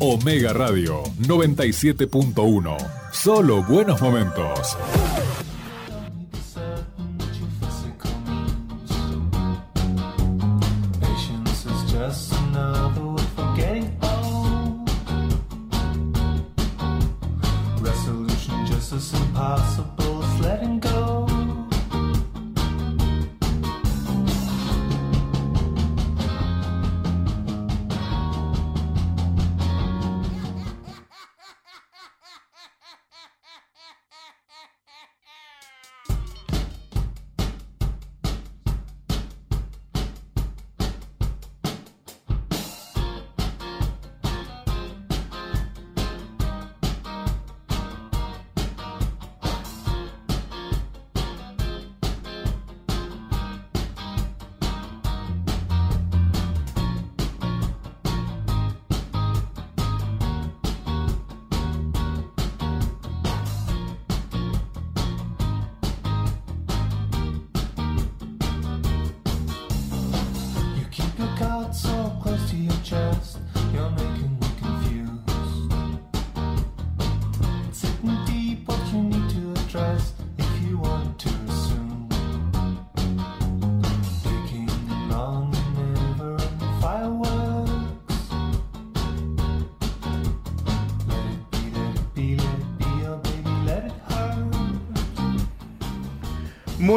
Omega Radio 97.1. Solo buenos momentos.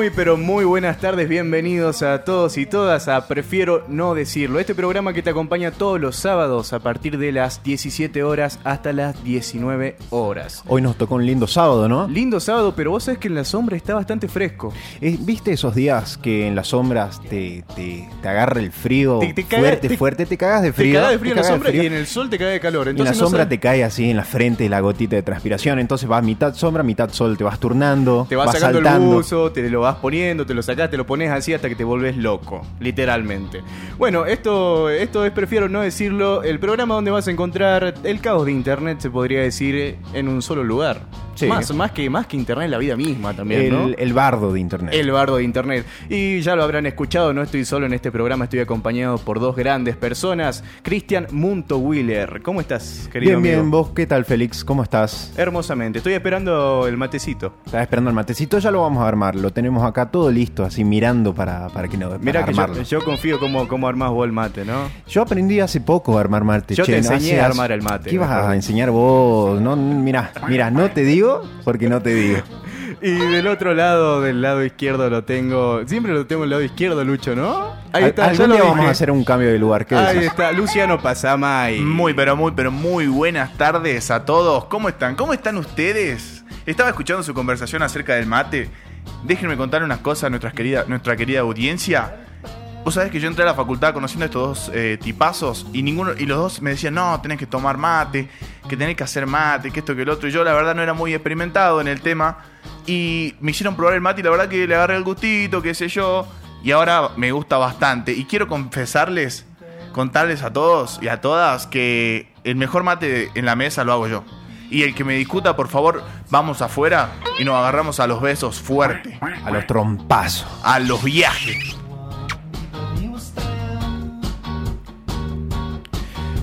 Muy pero muy buenas tardes, bienvenidos a todos y todas a Prefiero no decirlo, este programa que te acompaña todos los sábados a partir de las 17 horas hasta las 19 horas. Hoy nos tocó un lindo sábado, ¿no? Lindo sábado, pero vos sabés que en la sombra está bastante fresco. Eh, ¿Viste esos días que en las sombras te, te, te agarra el frío Te- te caga- fuerte, te- fuerte? Te cagas de Te frío. caga de frío en la cagas sombra y en el sol te cae de calor. Y en la Entonces no sombra sabes- te cae así en la frente la gotita de transpiración. Entonces vas mitad sombra, mitad sol, te vas turnando. Te vas, sacando saltando. el buzo, te lo vas poniendo, te lo sacás, te lo pones así hasta que te volvés loco, literalmente. Bueno, esto, esto es, prefiero no decirlo, el programa donde vas a encontrar el caos de internet, se podría decir, en un solo lugar. Sí. Más, más, que, más que internet, la vida misma también, el, ¿no? el bardo de internet. El bardo de internet. Y ya lo habrán escuchado, no estoy solo en este programa, estoy acompañado por dos grandes personas. Cristian Munto Wheeler. ¿Cómo estás, querido bien, bien. ¿Vos qué tal, Félix? ¿Cómo estás? Hermosamente. Estoy esperando el matecito. Estás esperando el matecito, ya lo vamos a armar. Lo tenemos acá todo listo, así mirando para, para que no Mira que yo, armarlo. yo confío cómo, cómo armás vos el mate, ¿no? Yo aprendí hace poco a armar mate. Yo te che, enseñé hace- a armar el mate, ¿Qué vas a enseñar vos? No, mira, mira, no te digo porque no te digo. Y del otro lado, del lado izquierdo lo tengo. Siempre lo tengo del lado izquierdo, Lucho, ¿no? Ahí está, lo vamos a hacer un cambio de lugar. ¿Qué Ahí decís? está, Luciano Pasamay. Muy, pero muy, pero muy buenas tardes a todos. ¿Cómo están? ¿Cómo están ustedes? Estaba escuchando su conversación acerca del mate. Déjenme contar unas cosas a nuestra querida, nuestra querida audiencia. Vos sabés que yo entré a la facultad conociendo a estos dos eh, tipazos y ninguno y los dos me decían, no, tenés que tomar mate, que tenés que hacer mate, que esto, que el otro. Y yo la verdad no era muy experimentado en el tema. Y me hicieron probar el mate y la verdad que le agarré el gustito, qué sé yo. Y ahora me gusta bastante. Y quiero confesarles, contarles a todos y a todas que el mejor mate en la mesa lo hago yo. Y el que me discuta, por favor, vamos afuera y nos agarramos a los besos fuerte. A los trompazos. A los viajes.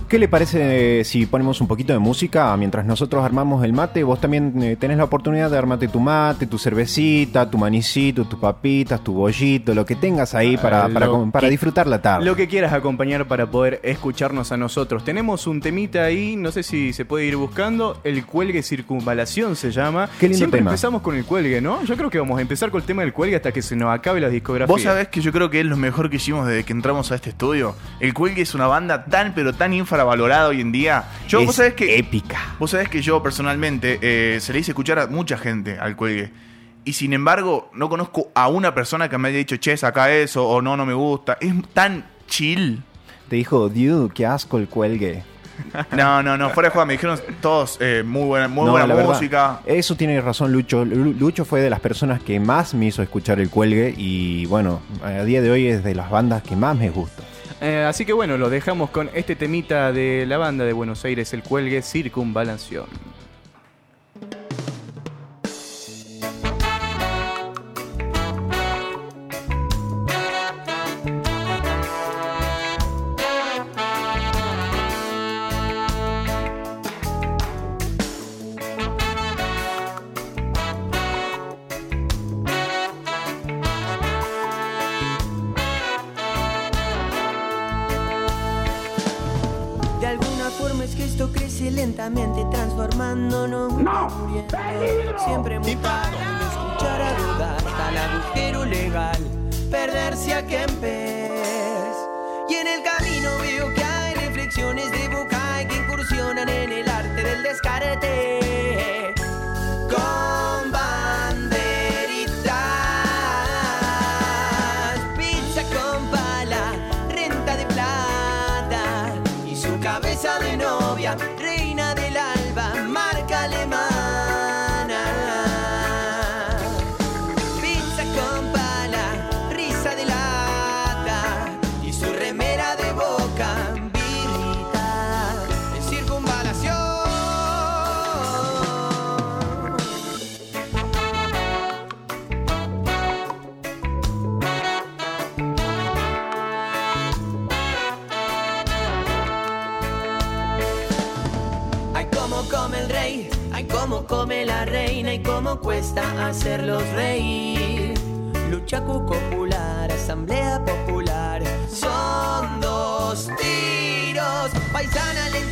¿Qué le parece si ponemos un poquito de música mientras nosotros armamos el mate? Vos también eh, tenés la oportunidad de armarte tu mate, tu cervecita, tu manicito, tus papitas, tu bollito, lo que tengas ahí para, Eh, para, para que- disfrutar la tarde. Lo que quieras acompañar para poder escucharnos a nosotros. Tenemos un temita ahí, no sé si se puede ir buscando. El cuelgue circunvalación se llama. Qué lindo Siempre tema. empezamos con el cuelgue, ¿no? Yo creo que vamos a empezar con el tema del cuelgue hasta que se nos acabe la discografía. Vos sabés que yo creo que es lo mejor que hicimos desde que entramos a este estudio. El Cuelgue es una banda tan pero tan infravalorada hoy en día. Yo, es vos sabés que. épica. Vos sabés que yo personalmente eh, se le hice escuchar a mucha gente al Cuelgue. Y sin embargo, no conozco a una persona que me haya dicho, che, saca eso, o no, no me gusta. Es tan chill. Te dijo, dude, qué asco el cuelgue. No, no, no, fuera de juego, me dijeron todos, eh, muy buena, muy No, buena la verdad, música. eso tiene razón Lucho. Lu- Lucho fue de las personas que más me hizo escuchar el cuelgue y bueno, a día de hoy es de las bandas que más me gusta. Eh, así que bueno, lo dejamos con este temita de la banda de Buenos Aires, el cuelgue circunvalación. Come la reina y cómo cuesta hacerlos reír. Lucha popular, asamblea popular, son dos tiros. Paisana lentamente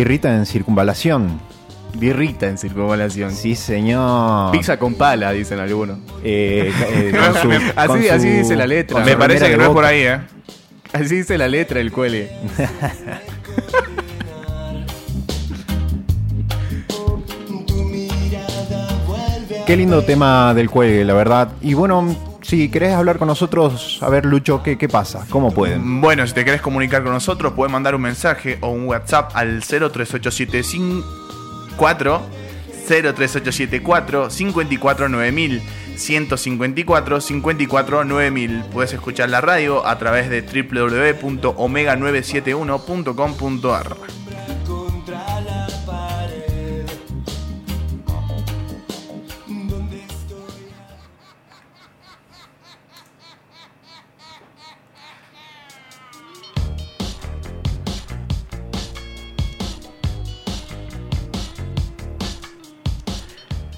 Birrita en circunvalación. Birrita en circunvalación. Sí, señor. Pizza con pala, dicen algunos. Eh, eh, con su- Así- con así dice la letra. Me parece que no es por ahí, ¿eh? Así dice la letra el cuele. Qué lindo tema del cuelgue, la verdad. Y bueno, si querés hablar con nosotros, a ver, Lucho, ¿qué, qué pasa? ¿Cómo pueden? Bueno, si te querés comunicar con nosotros, puedes mandar un mensaje o un WhatsApp al 03874 03874 549000 154 54 9000. Puedes escuchar la radio a través de www.omega971.com.ar.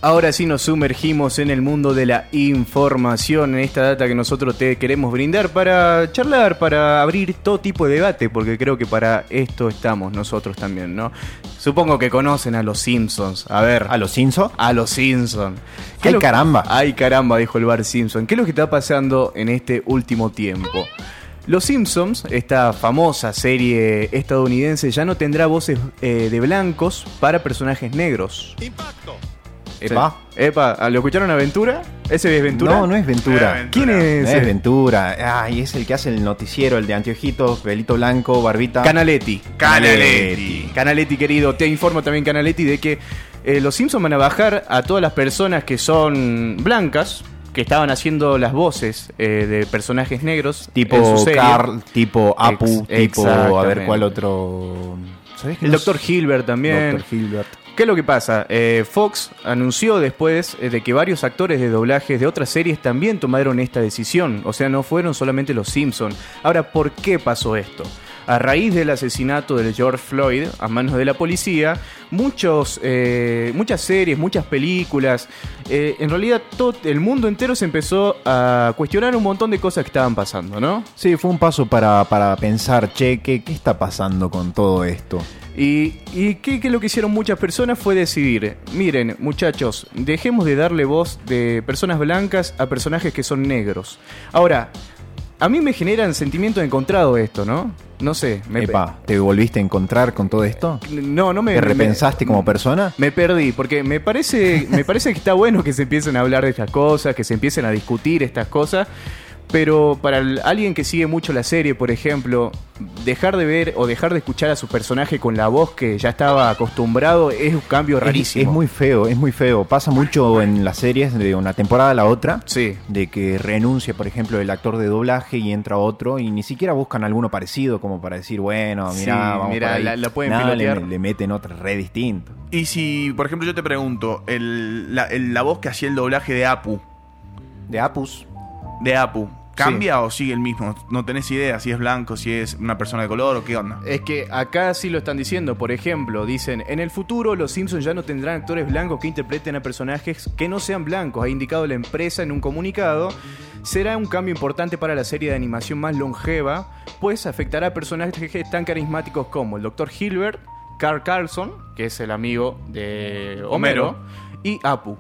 Ahora sí nos sumergimos en el mundo de la información, en esta data que nosotros te queremos brindar para charlar, para abrir todo tipo de debate, porque creo que para esto estamos nosotros también, ¿no? Supongo que conocen a los Simpsons. A ver. ¿A los Simpsons? A los Simpsons. Ay, caramba. Ay, caramba, dijo el Bar Simpson. ¿Qué es lo que está pasando en este último tiempo? Los Simpsons, esta famosa serie estadounidense, ya no tendrá voces eh, de blancos para personajes negros. Impacto. Epa. Epa, ¿lo escucharon Aventura? ¿Ese es Ventura? No, no es Ventura. ¿Quién No es? es? Ventura. Ay, es el que hace el noticiero, el de anteojitos, pelito blanco, barbita. Canaletti. Canaletti. Canaletti, querido, te informo también, Canaletti, de que eh, los Simpsons van a bajar a todas las personas que son blancas, que estaban haciendo las voces eh, de personajes negros. tipo. Carl, tipo Apu, Ex- tipo a ver cuál otro. ¿Sabés que El no Dr. sé? Hilbert también. Dr. Hilbert. ¿Qué es lo que pasa? Eh, Fox anunció después eh, de que varios actores de doblajes de otras series también tomaron esta decisión. O sea, no fueron solamente los Simpsons. Ahora, ¿por qué pasó esto? A raíz del asesinato de George Floyd a manos de la policía, muchos, eh, muchas series, muchas películas, eh, en realidad todo el mundo entero se empezó a cuestionar un montón de cosas que estaban pasando, ¿no? Sí, fue un paso para, para pensar, che, ¿qué, ¿qué está pasando con todo esto? Y, y ¿qué, qué lo que hicieron muchas personas fue decidir, miren muchachos, dejemos de darle voz de personas blancas a personajes que son negros. Ahora, a mí me generan sentimientos encontrados esto, ¿no? No sé, me, Epa, ¿te volviste a encontrar con todo esto? no, no me... ¿Te me- repensaste como persona? Me perdí, porque me parece, me parece que está bueno que se empiecen a hablar de estas cosas, que se empiecen a discutir estas cosas, pero para el- alguien que sigue mucho la serie, por ejemplo, dejar de ver o dejar de escuchar a su personaje con la voz que ya estaba acostumbrado es un cambio rarísimo. es muy feo, es muy feo. Pasa mucho en las series de una temporada a la otra. Sí. De que renuncia, por ejemplo, el actor de doblaje y entra otro y ni siquiera buscan alguno parecido como para decir, bueno, Sí, mira, vamos mirá, por ahí. la- la pueden Nada, le, pilotear. le meten otra re distinto. Y si, por ejemplo, yo te pregunto, el- la, el- la voz que hacía el doblaje de Apu, De Apus. De Apu, ¿cambia o sigue el mismo? No tenés idea si es blanco, si es una persona de color o qué onda. Es que acá sí lo están diciendo, por ejemplo, dicen, en el futuro los Simpsons ya no tendrán actores blancos que interpreten a personajes que no sean blancos, ha indicado la empresa en un comunicado. Será un cambio importante para la serie de animación más longeva, pues afectará a personajes tan carismáticos como el Dr. Hilbert, Carl Carlson, que es el amigo de Homero, Homero. y Apu.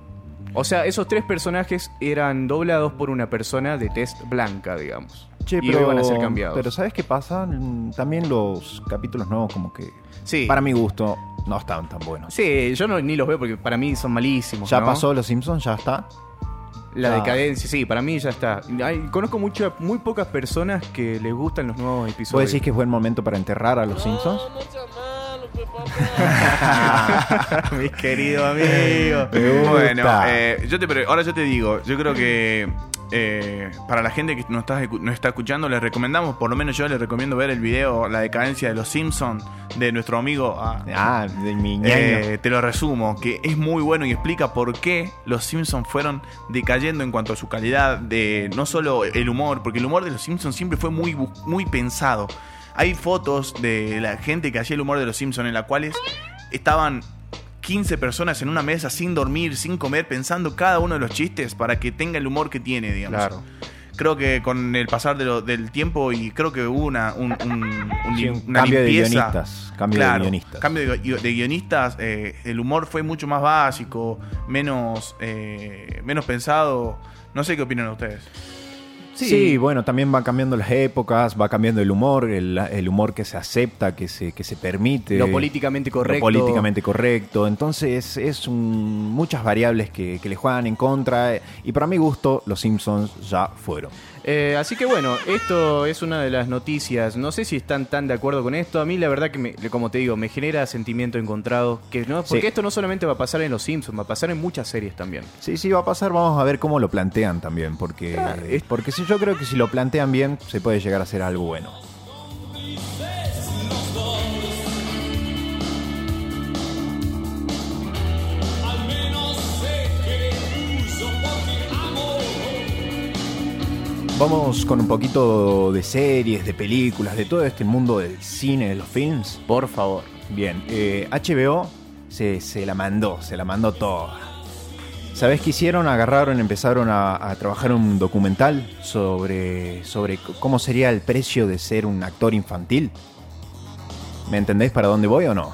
O sea, esos tres personajes eran doblados por una persona de test blanca, digamos. Che, y pero, van a ser cambiados. Pero ¿sabes qué pasa? También los capítulos nuevos como que, sí. para mi gusto, no están tan buenos. Sí, yo no, ni los veo porque para mí son malísimos. ¿Ya ¿no? pasó Los Simpsons? ¿Ya está? La decadencia, sí, para mí ya está. Hay- conozco mucho, muy pocas personas que les gustan los nuevos ¿Vos episodios. decís que es buen momento para enterrar a Los Simpsons? Mi querido amigo. Bueno, eh, yo te, ahora yo te digo, yo creo que eh, para la gente que nos está, nos está escuchando, les recomendamos, por lo menos yo les recomiendo ver el video La decadencia de los Simpsons de nuestro amigo. ah, Ah, de mi ñaño. eh, te lo resumo, que es muy bueno y explica por qué los Simpsons fueron decayendo en cuanto a su calidad de no solo el humor, porque el humor de los Simpsons siempre fue muy, muy pensado. Hay fotos de la gente que hacía el humor de los Simpsons en las cuales estaban 15 personas en una mesa sin dormir, sin comer, pensando cada uno de los chistes para que tenga el humor que tiene, digamos. Claro. Creo que con el pasar de lo- del tiempo y creo que hubo una, un, un- un Sí, lim- un una cambio de limpieza. guionistas, cambio de guionistas. Cambio de, de guionistas. eh, el humor fue mucho más básico, menos, eh, menos pensado. No sé qué opinan ustedes. Sí. bueno, también van cambiando las épocas, va cambiando el humor, el, el humor que se acepta, que se, que se permite. Lo políticamente lo correcto. políticamente correcto. Entonces es un- muchas variables que, que le juegan en contra. Y para mi gusto, los Simpsons ya fueron. Eh, así que bueno, esto es una de las noticias. No sé si están tan de acuerdo con esto. A mí la verdad que, me- como te digo, me genera sentimiento encontrado. Que no, porque Sí. esto no solamente va a pasar en Los Simpsons, va a pasar en muchas series también. Sí, sí, va a pasar. Vamos a ver cómo lo plantean también. Porque, Claro, es- porque si yo creo que si lo plantean bien, se puede llegar a ser algo bueno. Vamos con un poquito de series, de películas, de todo este mundo del cine, de los films. Por favor. Bien, eh, HBO se, se la mandó, se la mandó toda. ¿Sabés qué hicieron? Agarraron, empezaron a, a trabajar un documental sobre, sobre cómo sería el precio de ser un actor infantil. ¿Me entendéis para dónde voy o no?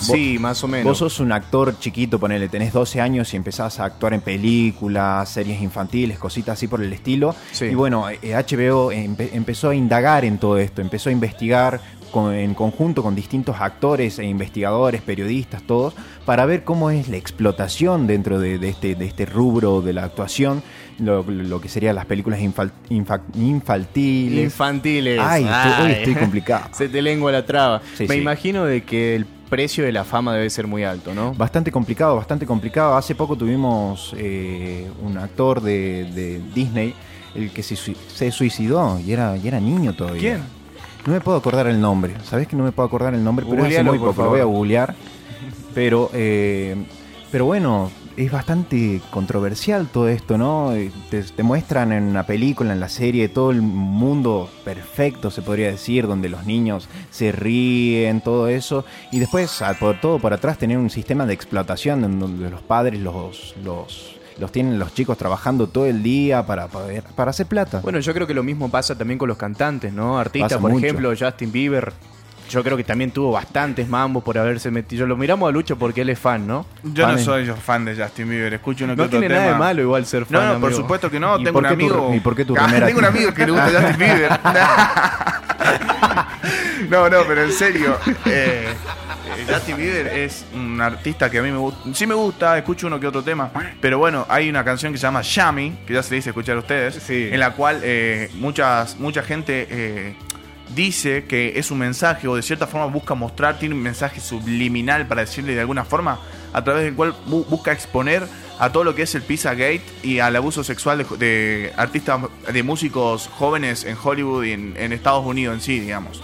Sí, más o menos. Vos sos un actor chiquito, ponele, tenés 12 años y empezás a actuar en películas, series infantiles, cositas así por el estilo. Sí. Y bueno, eh, HBO empe- empezó a indagar en todo esto, empezó a investigar con- en conjunto con distintos actores e investigadores, periodistas, todos, para ver cómo es la explotación dentro de, de este, de este rubro de la actuación, lo, lo que serían las películas infal- infa- infantiles. Infantiles. Ay, estoy- hoy estoy complicado. Se te lengua la traba. Sí, Me sí. imagino de que el precio de la fama debe ser muy alto, ¿no? Bastante complicado, bastante complicado. Hace poco tuvimos eh, un actor de, de Disney, el que se, se suicidó y era, y era niño todavía. ¿Quién? No me puedo acordar el nombre. ¿Sabés que no me puedo acordar el nombre? Pero hace Googlealo, muy por poco, lo voy a googlear. Pero, eh, pero bueno, es bastante controversial todo esto, ¿no? Eh, Te, te muestran en una película, en la serie, todo el mundo perfecto, se podría decir, donde los niños se ríen, todo eso. Y después, por todo por atrás, tener un sistema de explotación en donde los padres los, los, los tienen los chicos trabajando todo el día para, poder- para hacer plata. Bueno, yo creo que lo mismo pasa también con los cantantes, ¿no? Artistas, Pasa por mucho. ejemplo, Justin Bieber. Yo creo que también tuvo bastantes mambos por haberse metido. Lo miramos a Lucho porque él es fan, ¿no? Yo no soy yo fan de Justin Bieber, escucho uno que No otro tiene nada de malo igual ser fan. No, no, por amigo. supuesto que no. ¿Y Tengo un qué tu- amigo. y por qué tu Ah, Tengo un amigo que le gusta Justin Bieber. no, no, pero en serio. eh, eh, Justin Bieber es un artista que a mí me gusta. Sí me gusta, escucho uno que otro tema. Pero bueno, hay una canción que se llama Yami, que ya se le dice escuchar a ustedes. Sí. En la cual eh, muchas, mucha gente. eh, dice que es un mensaje o de cierta forma busca mostrar, tiene un mensaje subliminal para decirle de alguna forma, a través del cual bu- busca exponer a todo lo que es el Pizzagate y al abuso sexual de, de artistas, de músicos jóvenes en Hollywood y en, en Estados Unidos en sí, digamos.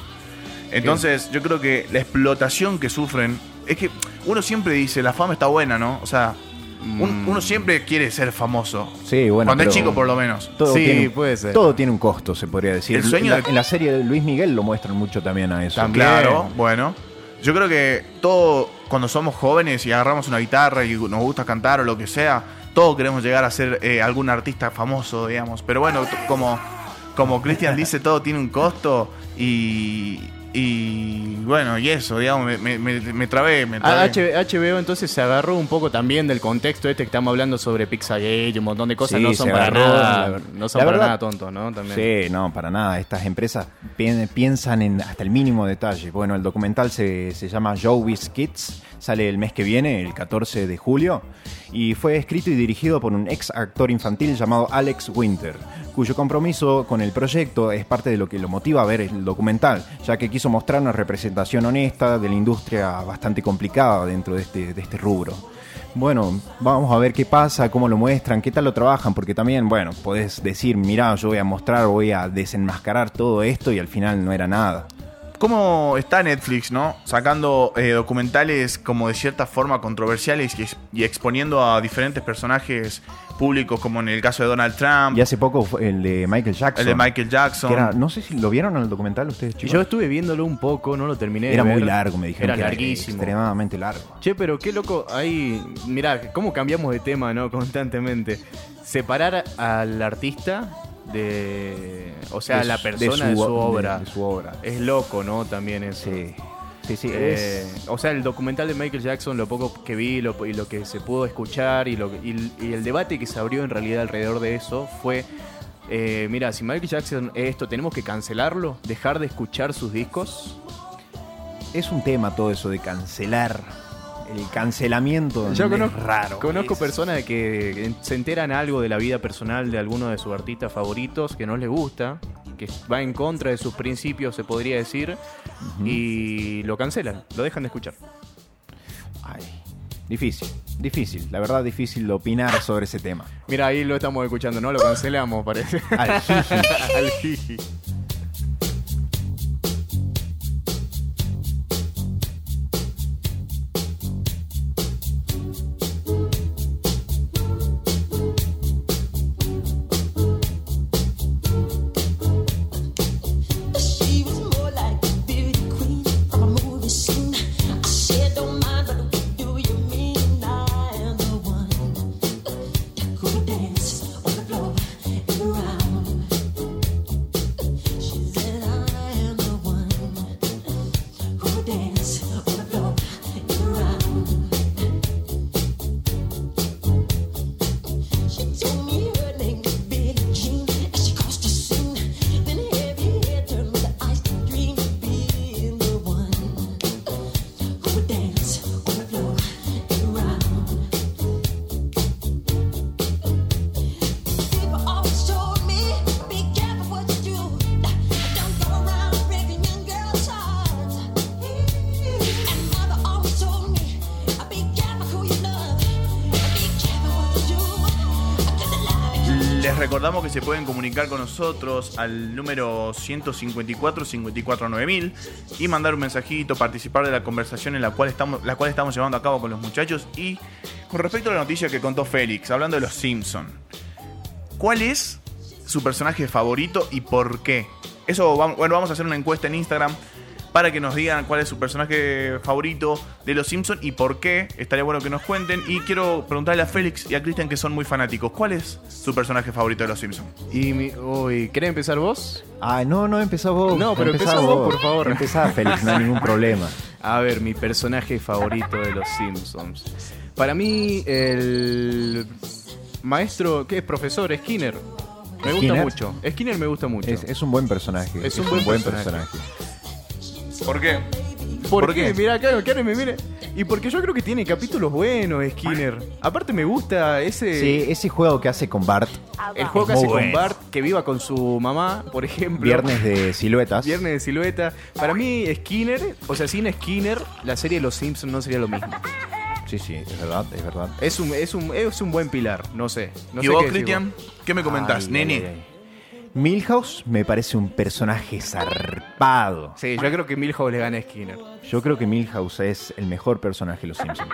Entonces yo creo que la explotación que sufren, es que uno siempre dice, la fama está buena, ¿no? O sea, un- Mm. uno siempre quiere ser famoso. Sí, bueno. Cuando es pero- chico por lo menos. Todo Sí, tiene, puede ser. Todo tiene un costo, se podría decir. El sueño en, la, de- en la serie de Luis Miguel lo muestran mucho también a eso. También. Claro, bueno. Yo creo que todo, cuando somos jóvenes y agarramos una guitarra y nos gusta cantar o lo que sea, todos queremos llegar a ser eh, algún artista famoso, digamos. Pero bueno, t- como, como Cristian dice, todo tiene un costo y, y bueno, y eso, digamos, me, me, me- me trabé, me Ah, trabé. H- HBO entonces se agarró un poco también del contexto este que estamos hablando sobre Pizzagate y un montón de cosas. Sí, no son se para agarró, nada, no son para verdad- nada tontos, ¿no? También. Sí, no, para nada. Estas empresas pi- piensan en hasta el mínimo detalle. Bueno, el documental se, se llama Joey's Kids, sale el mes que viene, el 14 de julio, y fue escrito y dirigido por un ex actor infantil llamado Alex Winter, cuyo compromiso con el proyecto es parte de lo que lo motiva a ver el documental, ya que quiso mostrar una representación honesta de la industria bastante complicada dentro de este, de este rubro. Bueno, vamos a ver qué pasa, cómo lo muestran, qué tal lo trabajan, porque también, bueno, podés decir, mirá, yo voy a mostrar, voy a desenmascarar todo esto y al final no era nada. ¿Cómo está Netflix, no? Sacando eh, documentales como de cierta forma controversiales y, ex- y exponiendo a diferentes personajes públicos, como en el caso de Donald Trump, Y hace poco fue el de Michael Jackson. el de Michael Jackson. era- no sé si lo vieron en el documental ustedes, chicos. Yo estuve viéndolo un poco, no lo terminé de era muy ver. largo, me dijeron. Era que larguísimo. Extremadamente largo. Che, pero qué loco, ahí, mirá, cómo cambiamos de tema, ¿no? Constantemente. Separar al artista de, o sea, De la su- persona de su, su- obra. de su obra. Es loco, ¿no? También eso. Sí, sí, sí. Eh, es- o sea, el documental de Michael Jackson, lo poco que vi lo- y lo que se pudo escuchar y, lo, y, y el debate que se abrió en realidad alrededor de eso fue, eh, mira, si Michael Jackson es esto, ¿tenemos que cancelarlo? ¿Dejar de escuchar sus discos? es un tema todo eso de cancelar. El cancelamiento Yo es raro. conozco Es- personas de que se enteran algo de la vida personal de alguno de sus artistas favoritos que no les gusta, que va en contra de sus principios, se podría decir, y lo cancelan, lo dejan de escuchar. Ay, difícil, difícil. La verdad, difícil de opinar sobre ese tema. Mira, ahí lo estamos escuchando, ¿no? Lo cancelamos, parece. Al jiji. Al jiji. Con nosotros al número 154 54 9000 y mandar un mensajito, participar de la conversación en la cual estamos, la cual estamos llevando a cabo con los muchachos. Y con respecto a la noticia que contó Félix, hablando de los Simpson, ¿cuál es su personaje favorito y por qué? Eso, bueno, vamos a hacer una encuesta en Instagram para que nos digan cuál es su personaje favorito de los Simpsons y por qué. Estaría bueno que nos cuenten. Y quiero preguntarle a Félix y a Cristian, que son muy fanáticos, ¿cuál es su personaje favorito de los Simpsons? Y mi, uy, ¿querés empezar vos? Ah, no, no, empezá vos. No, pero empezá empezá vos, por favor. Empezá, Félix, no hay ningún problema. A ver, mi personaje favorito de los Simpsons. Para mí, el maestro, ¿qué es? Profesor Skinner. Me gusta ¿Skinner? mucho. Skinner me gusta mucho. Es, es un buen personaje. Es un buen personaje. ¿Por qué? ¿Por, ¿por qué? qué? Mira, claro, Karen me mire. Y porque yo creo que tiene capítulos buenos, Skinner. Aparte me gusta ese... Sí, ese juego que hace con Bart, El juego que hace con. Bart, que viva con su mamá, por ejemplo. Viernes de Siluetas. Viernes de silueta. Para mí, Skinner, o sea, sin Skinner, la serie de los Simpsons no sería lo mismo. Sí, sí, es verdad, es verdad. Es un, es un, es un buen pilar, no sé. No ¿Y sé vos, Cristian? ¿Qué me comentás, Ay, nene? ay, ay. Milhouse me parece un personaje zarpado. Sí, yo creo que Milhouse le gana a Skinner. Yo creo que Milhouse es el mejor personaje de los Simpsons.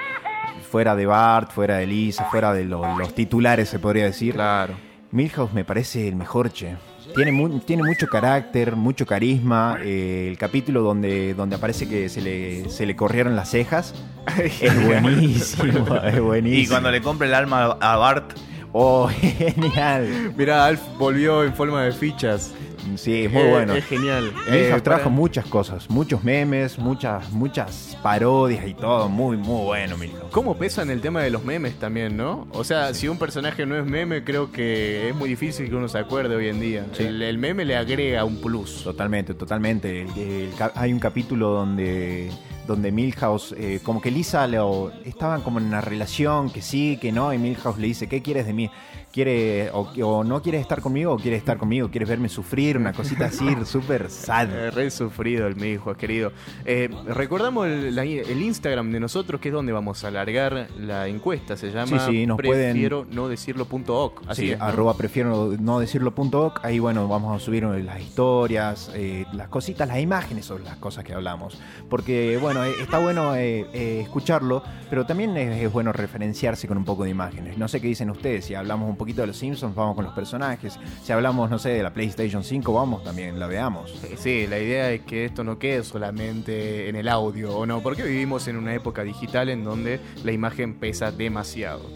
Fuera de Bart, fuera de Lisa, fuera de lo- los titulares, se podría decir. Claro. Milhouse me parece el mejor, che. Tiene, mu- tiene mucho carácter, mucho carisma. eh, el capítulo donde, donde aparece que se le, se le corrieron las cejas es buenísimo, es buenísimo. Y cuando le compra el alma a Bart, Oh, genial. Mira, Alf volvió en forma de fichas. Sí, es muy Eh, bueno. Es genial. Milhouse Eh, trajo para- muchas cosas, muchos memes, muchas, muchas parodias y todo. Muy, muy bueno, Milhouse. ¿Cómo pesa en el tema de los memes también, no? O sea, si un personaje no es meme, creo que es muy difícil que uno se acuerde hoy en día. Sí. El, el meme le agrega un plus. Totalmente, totalmente. El- el ca- hay un capítulo donde, donde Milhouse, eh, como que Lisa lo, estaban como en una relación que sí, que no, y Milhouse le dice, ¿qué quieres de mí? ¿Quiere, o, o no quieres estar conmigo o quieres estar conmigo? ¿Quieres verme sufrir? Una cosita así, súper sad. Eh, re sufrido el mi hijo, querido. Eh, recordamos el, la- el Instagram de nosotros, que es donde vamos a alargar la encuesta. Se llama Sí, sí, nos pueden- prefiero no decirlo punto oc. Así Sí, es, ¿no? arroba prefiero no decirlo punto doc. Ahí, bueno, vamos a subir las historias, eh, las cositas, las imágenes sobre las cosas que hablamos. Porque, bueno, está bueno escucharlo, pero también es, es bueno referenciarse con un poco de imágenes. No sé qué dicen ustedes. Si hablamos un poquito de los Simpsons, vamos con los personajes. Si hablamos, no sé, de la PlayStation 5, vamos también, la veamos. Sí, la idea es que esto no quede solamente en el audio, ¿o no? Porque vivimos en una época digital en donde la imagen pesa demasiado.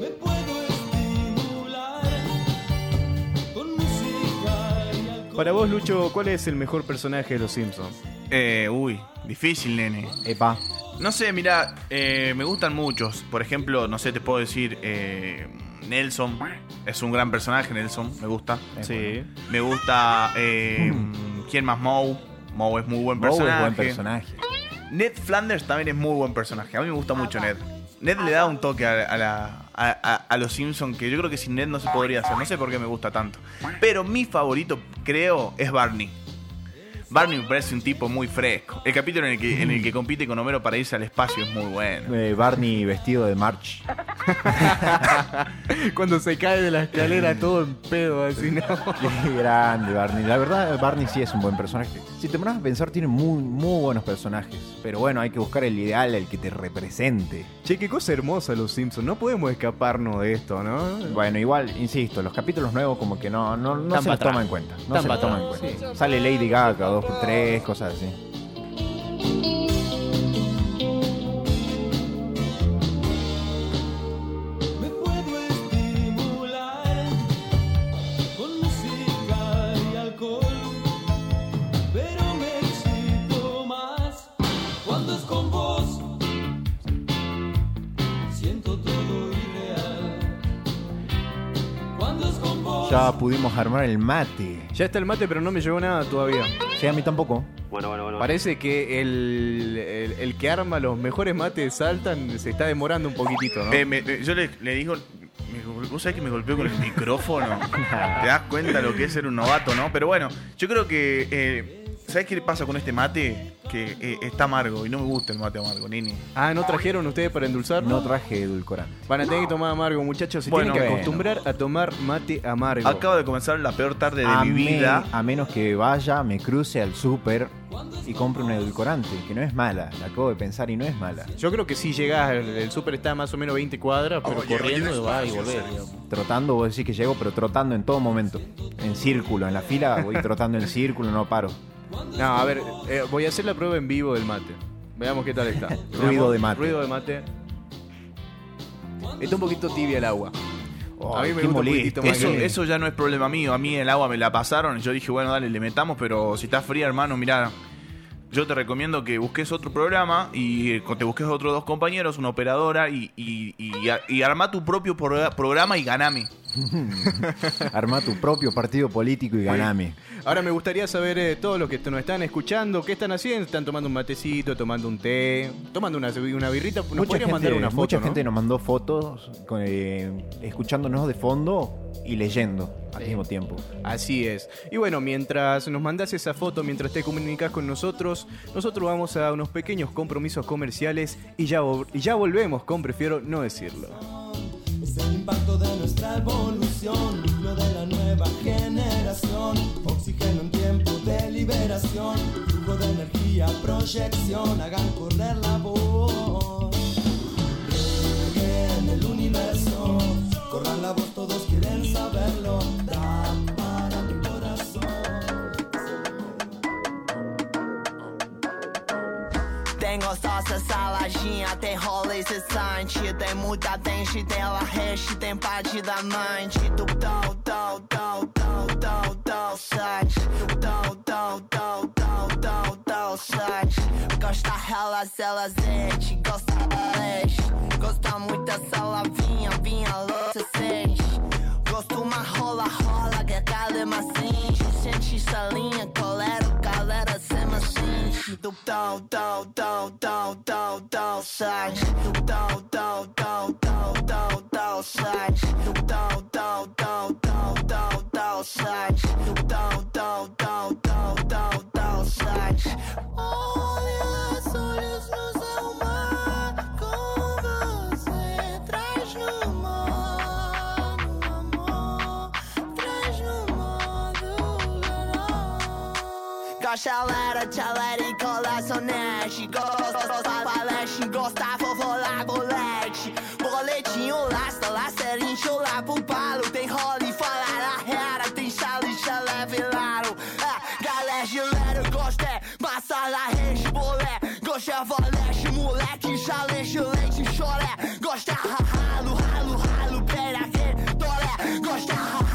Me puedo estimular con música y alcohol. Para vos, Lucho, ¿cuál es el mejor personaje de los Simpsons? eh, uy, difícil, nene. Epa. No sé, mira, eh, me gustan muchos. Por ejemplo, no sé, te puedo decir, eh, Nelson es un gran personaje, Nelson, me gusta. Sí. Me gusta, eh, ¿quién más? Moe. Moe es muy buen Moe es personaje. buen personaje. Ned Flanders también es muy buen personaje. A mí me gusta mucho Ned. Ned le da un toque a, a la- a- a- a los Simpsons que yo creo que sin Ned no se podría hacer. No sé por qué me gusta tanto. Pero mi favorito, creo, es Barney. Barney me parece un tipo muy fresco. El capítulo en el que, en el que compite con Homero para irse al espacio es muy bueno. Eh, Barney vestido de March. Cuando se cae de la escalera todo en pedo, así, ¿no? Qué grande Barney. La verdad, Barney sí es un buen personaje. Si te pones a pensar, tiene muy, muy buenos personajes. Pero bueno, hay que buscar el ideal, el que te represente. Che, qué cosa hermosa los Simpsons. No podemos escaparnos de esto, ¿no? Bueno, igual, insisto, los capítulos nuevos como que no, no, no se los toma en cuenta. No Tan se los toma en cuenta. Sale Lady Gaga, dos por tres, cosas así. Armar el mate. Ya está el mate, pero no me llegó nada todavía. Sí, a mí tampoco. Parece que el, el, el que arma los mejores mates saltan se está demorando un poquitito, ¿no? Eh, me- eh, yo le, le digo, me- vos sabés que me golpeó con el micrófono. Te das cuenta lo que es ser un novato, ¿no? Pero bueno, yo creo que, eh, ¿sabés qué pasa con este mate? Que eh, está amargo y no me gusta el mate amargo, nini. Ah, ¿no trajeron ustedes para endulzar? No traje edulcorante. Van a tener que tomar amargo, muchachos. Se Bueno, tienen que bueno. acostumbrar a tomar mate amargo. Acabo de comenzar la peor tarde de a, mi me- vida. a menos que vaya, me cruce al súper y compre un edulcorante, que no es mala. La acabo de pensar y no es mala. Yo creo que si llegás, el, el súper está más o menos 20 cuadras, pero corriendo va y volver. Trotando, vos decís que llego, pero trotando en todo momento. En círculo, en la fila voy trotando en círculo, no paro. No, a ver, eh, voy a hacer la prueba en vivo del mate. Veamos qué tal está. Ruido de mate. Ruido de mate. Está un poquito tibia el agua. a mí me gusta un poquitito más Eso, que- eso ya no es problema mío. A mí el agua me la pasaron y yo dije, bueno, dale, le metamos, pero si está fría, hermano, mirá. Yo te recomiendo que busques otro programa y eh, te busques otros dos compañeros, una operadora y, y, y, y arma tu propio progra- programa y ganame. Arma tu propio partido político y ganame. Ahora me gustaría saber, eh, todos los que nos están escuchando, ¿qué están haciendo? ¿Están tomando un matecito, tomando un té, tomando una, una birrita? ¿Nos Mucha podrían gente, mandar una foto, mucha ¿no? gente nos mandó fotos con, eh, escuchándonos de fondo y leyendo al mismo tiempo. Así es. Y bueno, mientras nos mandas esa foto, mientras te comunicas con nosotros, nosotros vamos a unos pequeños compromisos comerciales y ya, y ya volvemos con Prefiero no decirlo. Es el impacto de nuestra evolución, núcleo de la nueva generación, oxígeno en tiempo de liberación, flujo de energía, proyección, hagan correr la voz. En el universo, corran la voz, Tem gostosa essa lajinha, tem rola cessante Tem muita, tem chidela, reche tem parte da amante Do tal, tal, tal, tal, tal, tal, site Do tal, tal, tal, tal, tal, tal, site Gosta elas, elas é, gosta leste Gosta muita dessa lavinha, vinha louça, sente Gosto uma rola, rola, gargalo é macio Sente salinha, colera 你都到到到到到到山，到到到到到到山，到到到到到到山，到到到到到到山。Cachalera, chalera e colecionete. Gosta, palete, gosta, lá, bolete Boletinho, lasta, lacerinho, lá pro palo. Tem role, fala na rera, tem chale, chalé, velaro. Ah, galera, gilera, gosta, massa, la rede, bolé. Gosta, valete, moleque, chale, leite, choré. Gosta, ralo, ralo, ralo, pera, que toré Gosta, ralo, ralo,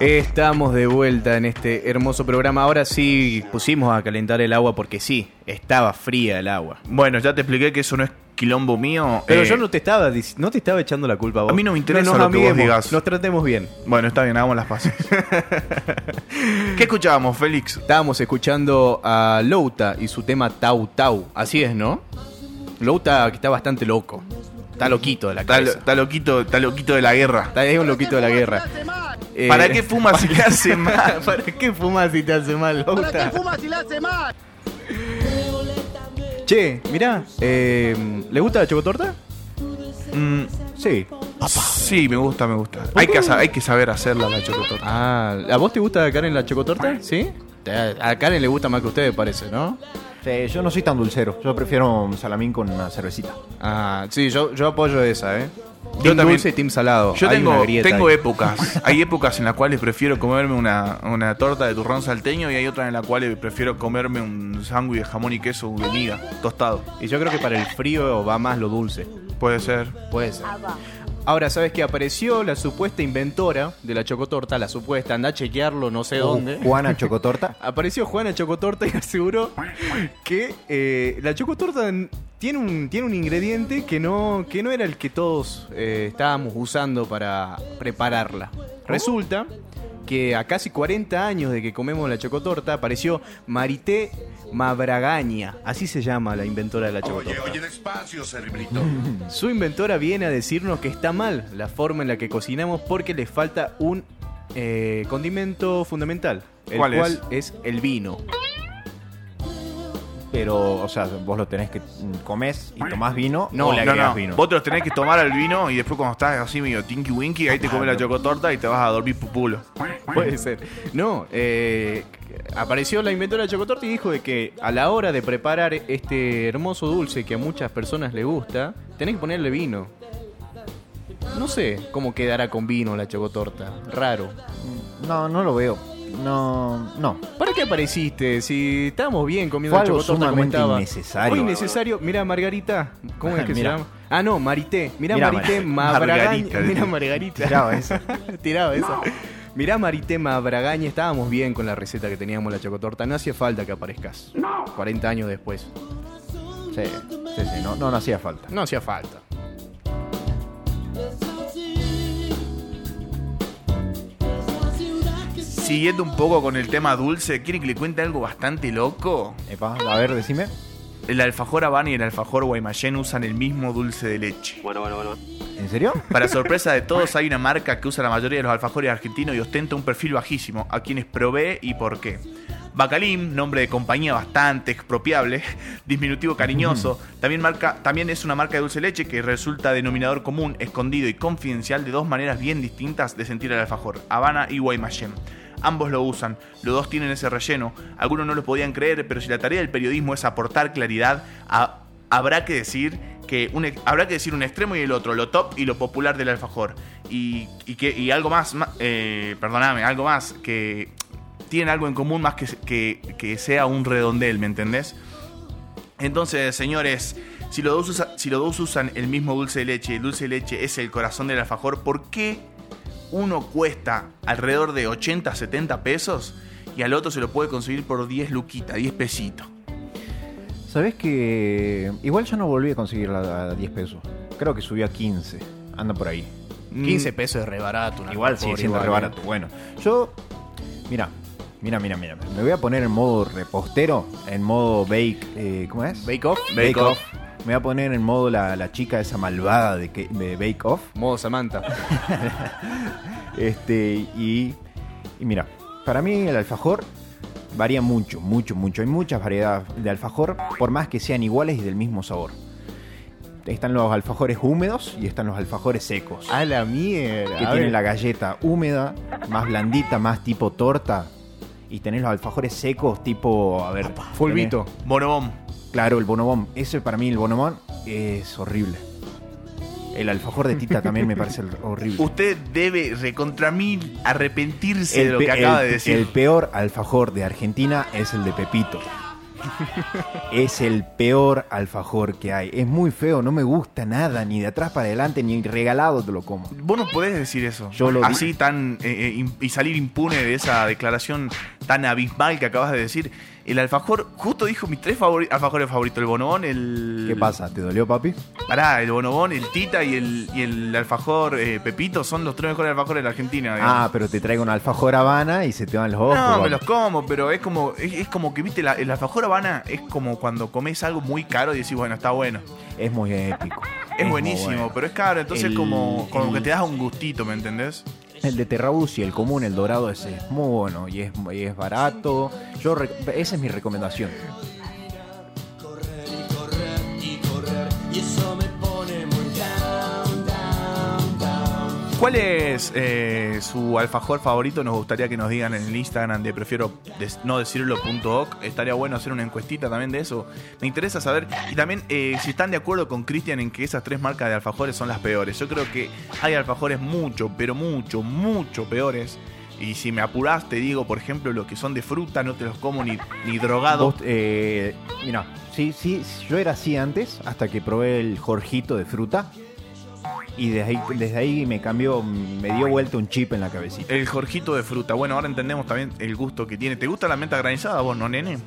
Estamos de vuelta en este hermoso programa. Ahora sí pusimos a calentar el agua porque sí, estaba fría el agua. Bueno, ya te expliqué que eso no es quilombo mío. Pero eh, yo no te estaba no te estaba echando la culpa a vos. A mí no me interesa nos lo que vos amiguemos, digas. Nos tratemos bien. Bueno, está bien, hagamos las paces. ¿Qué escuchábamos, Félix? Estábamos escuchando a Louta y su tema Tau Tau. Así es, ¿no? Louta que está bastante loco. Está loquito de la Está, cabeza. está loquito, está loquito de la guerra. Está es un loquito de la guerra. Eh, ¿Para qué fuma si le hace mal? ¿Para qué fumas si te hace mal, Louta? Che, mirá, eh, ¿le gusta la chocotorta? Mm, Sí. sí, me gusta, me gusta. Hay que, sa- hay que saber hacerla la chocotorta. Ah, ¿a vos te gusta Karen la chocotorta? ¿Sí? Te- A Karen le gusta más que a ustedes, parece, ¿no? Sí, yo no soy tan dulcero. Yo prefiero un salamín con una cervecita. Ah, sí, yo, yo apoyo esa, ¿eh? Yo Team también. dulce y team salado. Yo Hay tengo, tengo ahí. épocas. Hay épocas en las cuales prefiero comerme una, una torta de turrón salteño y hay otras en las cuales prefiero comerme un sándwich de jamón y queso de miga, tostado. Y yo creo que para el frío va más lo dulce. Puede ser. Puede ser. Ahora, ¿sabes qué? Apareció la supuesta inventora de la chocotorta, la supuesta, anda a chequearlo no sé dónde. Juana Chocotorta. Apareció Juana Chocotorta y aseguró que eh, la chocotorta tiene un, tiene un ingrediente que no, que no era el que todos eh, estábamos usando para prepararla. Resulta que a casi 40 años de que comemos la chocotorta apareció Marité Mabragaña, así se llama la inventora de la chocotorta. Oye, oye, despacio, cerebrito. Su inventora viene a decirnos que está mal la forma en la que cocinamos porque le falta un eh, condimento fundamental, el ¿Cuál es? cual es el vino. Pero, o sea, vos lo tenés que mm, comés y tomás vino No, o le No, agregás no, vino. vos te los tenés que tomar al vino y después cuando estás así medio tinky winky, ahí te comes la chocotorta y te vas a dormir pupulo. Puede ser. No, eh, apareció la inventora de chocotorta y dijo de que a la hora de preparar este hermoso dulce que a muchas personas les gusta, tenés que ponerle vino. No sé cómo quedará con vino la chocotorta. Raro. No, no lo veo. No, no. ¿Para qué apareciste? Si estábamos bien comiendo Fue algo chocotorta como sumamente estaba. innecesario. Innecesario. Mira, Margarita. ¿Cómo es que Mira. se llama? Ah, no, Marité. Mira, Mira, Marité Mar- Mabragaña. Margarita, Mira, dice. Margarita. Tiraba esa. Tiraba esa. Mirá, Marité Mabragaña, estábamos bien con la receta que teníamos la chocotorta. No hacía falta que aparezcas. 40 años después. Sí, sí, sí, no, no, no hacía falta. No hacía falta. Siguiendo un poco con el tema dulce, ¿quieren que le cuente algo bastante loco? Epa, a ver, decime. El alfajor Habana y el alfajor Guaymallén usan el mismo dulce de leche. ¿En serio? Para sorpresa de todos, hay una marca que usa la mayoría de los alfajores argentinos y ostenta un perfil bajísimo, a quienes provee y por qué. Bacalim, nombre de compañía bastante expropiable, diminutivo cariñoso, también, marca, también es una marca de dulce de leche que resulta denominador común, escondido y confidencial de dos maneras bien distintas de sentir el alfajor, Habana y Guaymallén. Ambos lo usan, los dos tienen ese relleno, algunos no lo podían creer, pero si la tarea del periodismo es aportar claridad, habrá que decir que un, habrá que decir un extremo y el otro, lo top y lo popular del alfajor. Y, que, y algo más, eh, perdóname, algo más, que tienen algo en común más que, que, sea un redondel, ¿me entendés? Entonces, señores, si los, dos usa- si los dos usan el mismo dulce de leche el dulce de leche es el corazón del alfajor, ¿por qué uno cuesta alrededor de 80, 70 pesos y al otro se lo puede conseguir por 10 luquitas, 10 pesitos? ¿Sabés que igual ya no volví a conseguirla a 10 pesos? Creo que subió a 15. Anda por ahí. 15 pesos es re barato. Igual sigue siendo re ¿eh? barato. Bueno, yo. Mira, mira, mira, mira. Me voy a poner en modo repostero, en modo bake. eh, ¿Cómo es? Bake Off. Bake, off. Me voy a poner en modo la, la chica esa malvada de, que- de Bake Off. Modo Samantha. Este, y, y mira, para mí el alfajor varía mucho, mucho, mucho. Hay muchas variedades de alfajor, por más que sean iguales y del mismo sabor. Están los alfajores húmedos y están los alfajores secos. A la mierda. que tienen la galleta húmeda, más blandita, más tipo torta. Y tenés los alfajores secos, tipo, a ver. Fulvito. tenés- Bonobón. Claro, el bonobón. Ese para mí, el bonobón, es horrible. El alfajor de Tita también me parece horrible. Usted debe recontra mil arrepentirse de lo que acaba el- de decir. el peor alfajor de Argentina es el de Pepito. es el peor alfajor que hay. Es muy feo, no me gusta nada, ni de atrás para adelante, ni regalado te lo como. Vos no podés decir eso. Yo lo Así tan. eh, eh, y salir impune de esa declaración tan abismal que acabas de decir. El alfajor, justo dijo mis tres favori- alfajores favoritos: el bonobón, el. ¿Qué pasa? ¿Te dolió, papi? Pará, el bonobón, el tita y el, y el alfajor eh, Pepito son los tres mejores alfajores de la Argentina. digamos. Ah, pero te traigo un alfajor Habana y se te van los ojos. No, me los como, pero es como, es, es como que, viste, la- el alfajor Habana es como cuando comes algo muy caro y decís, bueno, está bueno. Es muy épico. Es, buenísimo, bueno. pero es caro, entonces El- como, como que te das un gustito, ¿me entendés? El de Terrabus y el común, el dorado, ese es muy bueno y es, y es barato. Yo esa es mi recomendación. Correr y correr y correr y eso me ¿Cuál es eh, su alfajor favorito? Nos gustaría que nos digan en el Instagram de prefiero des- no decirlo.oc. Estaría bueno hacer una encuestita también de eso. Me interesa saber. Y también eh, si están de acuerdo con Cristian en que esas tres marcas de alfajores son las peores. Yo creo que hay alfajores mucho, pero mucho, mucho peores. Y si me apurás, te digo, por ejemplo, los que son de fruta, no te los como ni, ni drogado. Eh, mira, sí, sí, yo era así antes, hasta que probé el Jorgito de fruta. Y desde ahí, desde ahí me cambió, me dio vuelta un chip en la cabecita. El Jorgito de fruta. Bueno, ahora entendemos también el gusto que tiene. ¿Te gusta la menta granizada vos, no, nene?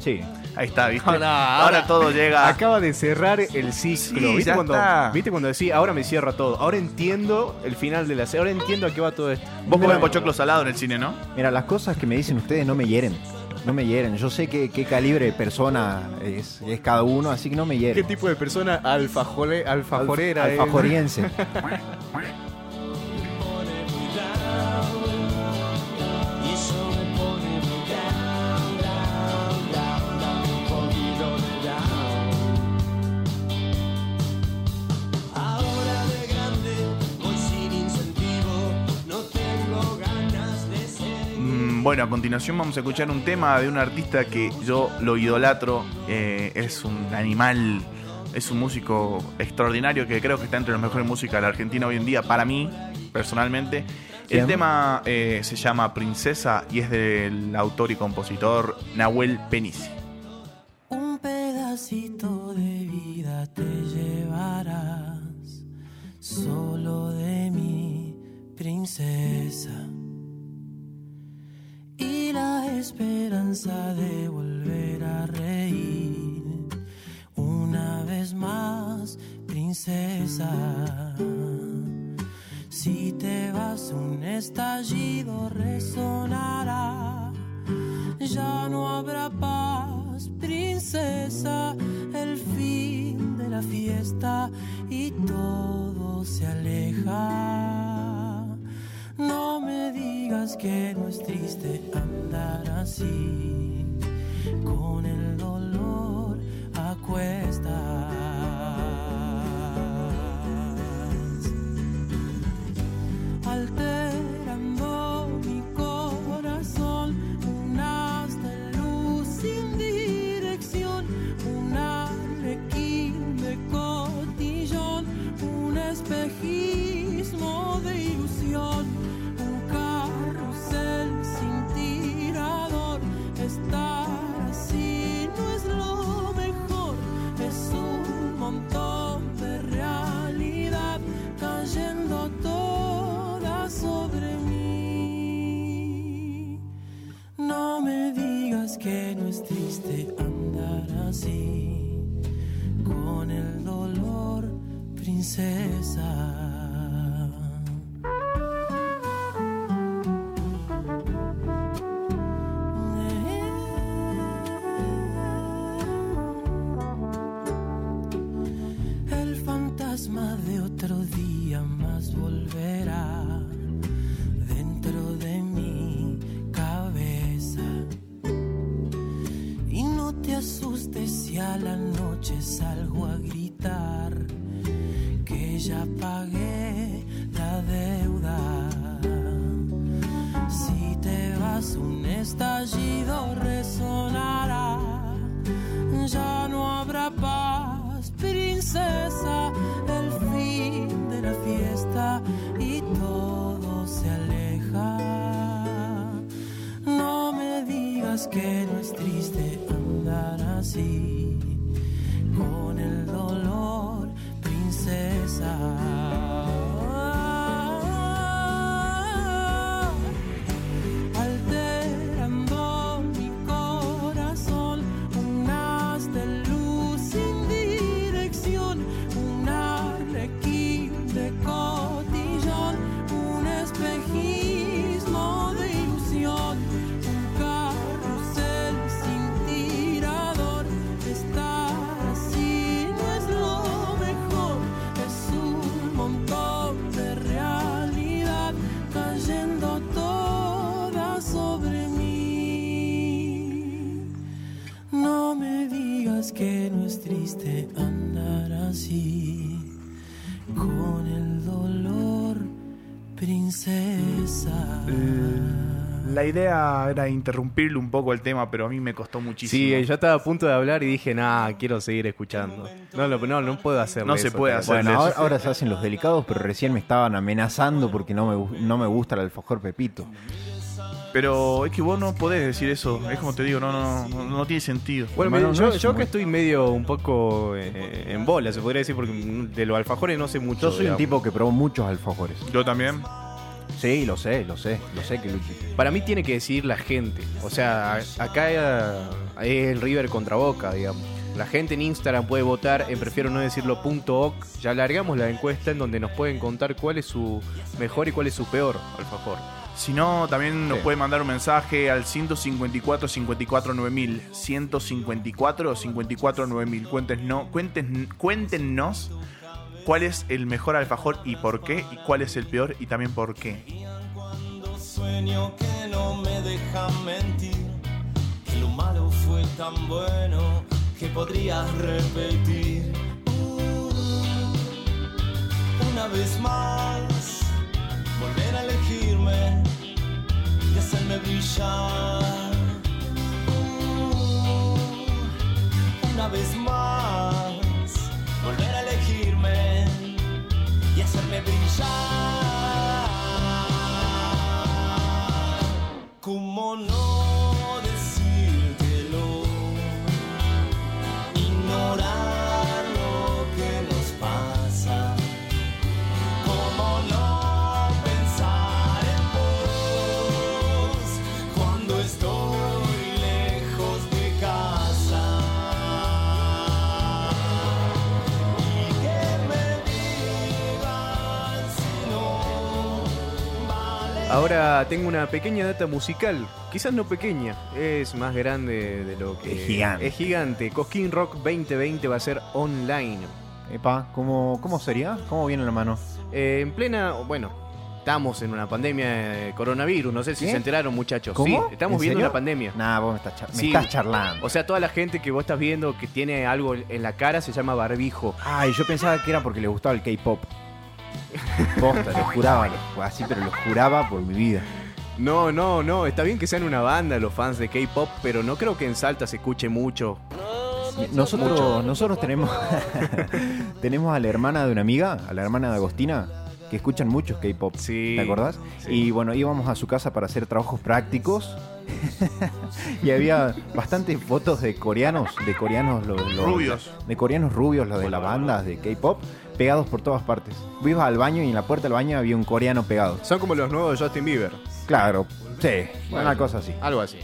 Sí. Ahí está, ¿viste? No, no, ahora, ahora- todo llega. Acaba de cerrar el ciclo. Sí, ¿Viste, ya cuando, está. ¿Viste cuando decía, ahora me cierra todo? Ahora entiendo el final de la serie. Ahora entiendo a qué va todo esto. Vos comés pochoclo salado en el cine, ¿no? Mira, las cosas que me dicen ustedes no me hieren. No me hieren. Yo sé qué, qué calibre de persona es, es cada uno, así que no me ¿Qué hieren. tipo de persona alfajole, alfajorera Alf- es? alfajoriense. Bueno, a continuación vamos a escuchar un tema de un artista que yo lo idolatro. eh, es un animal, es un músico extraordinario que creo que está entre los mejores músicos de la Argentina hoy en día, para mí, personalmente. El tema eh, se llama Princesa y es del autor y compositor Nahuel Penici. Un pedacito de vida te llevarás, solo de mi princesa. Y la esperanza de volver a reír una vez más, princesa. Si te vas un estallido resonará, ya no habrá paz, princesa, el fin de la fiesta y todo se aleja. No me digas que no es triste andar así, con el dolor a cuestas. Con el dolor, princesa. A la noche salgo a gritar que ya pagué la deuda. Si te vas un estallido resonará, ya no habrá paz, princesa, el fin de la fiesta y todo se aleja. No me digas que no así, con el dolor, princesa así, con el dolor, princesa. La idea era interrumpirle un poco el tema, pero a mí me costó muchísimo. Sí, yo estaba a punto de hablar y dije, nah, quiero seguir escuchando. No, no, no, no puedo hacerlo. No se puede hacer. Bueno, ahora, ahora se hacen los delicados, pero recién me estaban amenazando porque no me, no me gusta el alfajor Pepito. Pero es que vos no podés decir eso. Es como te digo, no, no, no, no tiene sentido. Bueno, Hermano, no yo, es yo muy- que estoy medio un poco eh, en bola, se podría decir, porque de los alfajores no sé mucho. Yo soy un digamos. tipo que probó muchos alfajores. Yo también. Sí, lo sé, lo sé, lo sé que Luchi. Para mí tiene que decir la gente. O sea, a- acá eh, es el River contra Boca, digamos. La gente en Instagram puede votar en prefiero no decirlo punto .oc. Ya largamos la encuesta en donde nos pueden contar cuál es su mejor y cuál es su peor alfajor. Si no, también nos Sí. puede mandar un mensaje al 154 54 9000. 154 54 9000. Cuéntenos, cuénten- cuéntenos cuál es el mejor alfajor y por qué, y cuál es el peor y también por qué. Cuando sueño que no me deja mentir, que lo malo fue tan bueno que podrías repetir. Uh, una vez más, volver a elegirme y hacerme brillar. Uh, una vez más, volver a elegirme y hacerme brillar. ¿Cómo no Ahora tengo una pequeña data musical. Quizás no pequeña, es más grande de lo que. Es gigante. Es gigante. Cosquín Rock 2020 va a ser online. Epa, ¿cómo, ¿cómo sería? ¿Cómo viene la mano? Eh, en plena. Bueno, estamos en una pandemia de coronavirus. No sé si ¿Qué? se enteraron, muchachos. ¿Cómo? Sí, estamos ¿En viendo serio? una pandemia. Nah, vos me estás, char- me Sí. estás charlando. O sea, toda la gente que vos estás viendo que tiene algo en la cara se llama barbijo. Ay, yo pensaba que era porque le gustaba el K-pop. Posta, lo juraba, lo- así, pero lo juraba por mi vida. No, no, no. Está bien que sean una banda los fans de K-pop, pero no creo que en Salta se escuche mucho. Nosotros, nosotros tenemos, tenemos a la hermana de una amiga, a la hermana de Agostina, que escuchan mucho K-pop. Sí. ¿Te acordás? Sí. Y bueno, íbamos a su casa para hacer trabajos prácticos. y había bastantes fotos de coreanos, de coreanos los, los- Rubios. de coreanos rubios, los de las bandas de K-pop, pegados por todas partes. Vos ibas al baño y en la puerta del baño había un coreano pegado. Son como los nuevos de Justin Bieber. Claro, sí, Bueno. una cosa así. Algo así.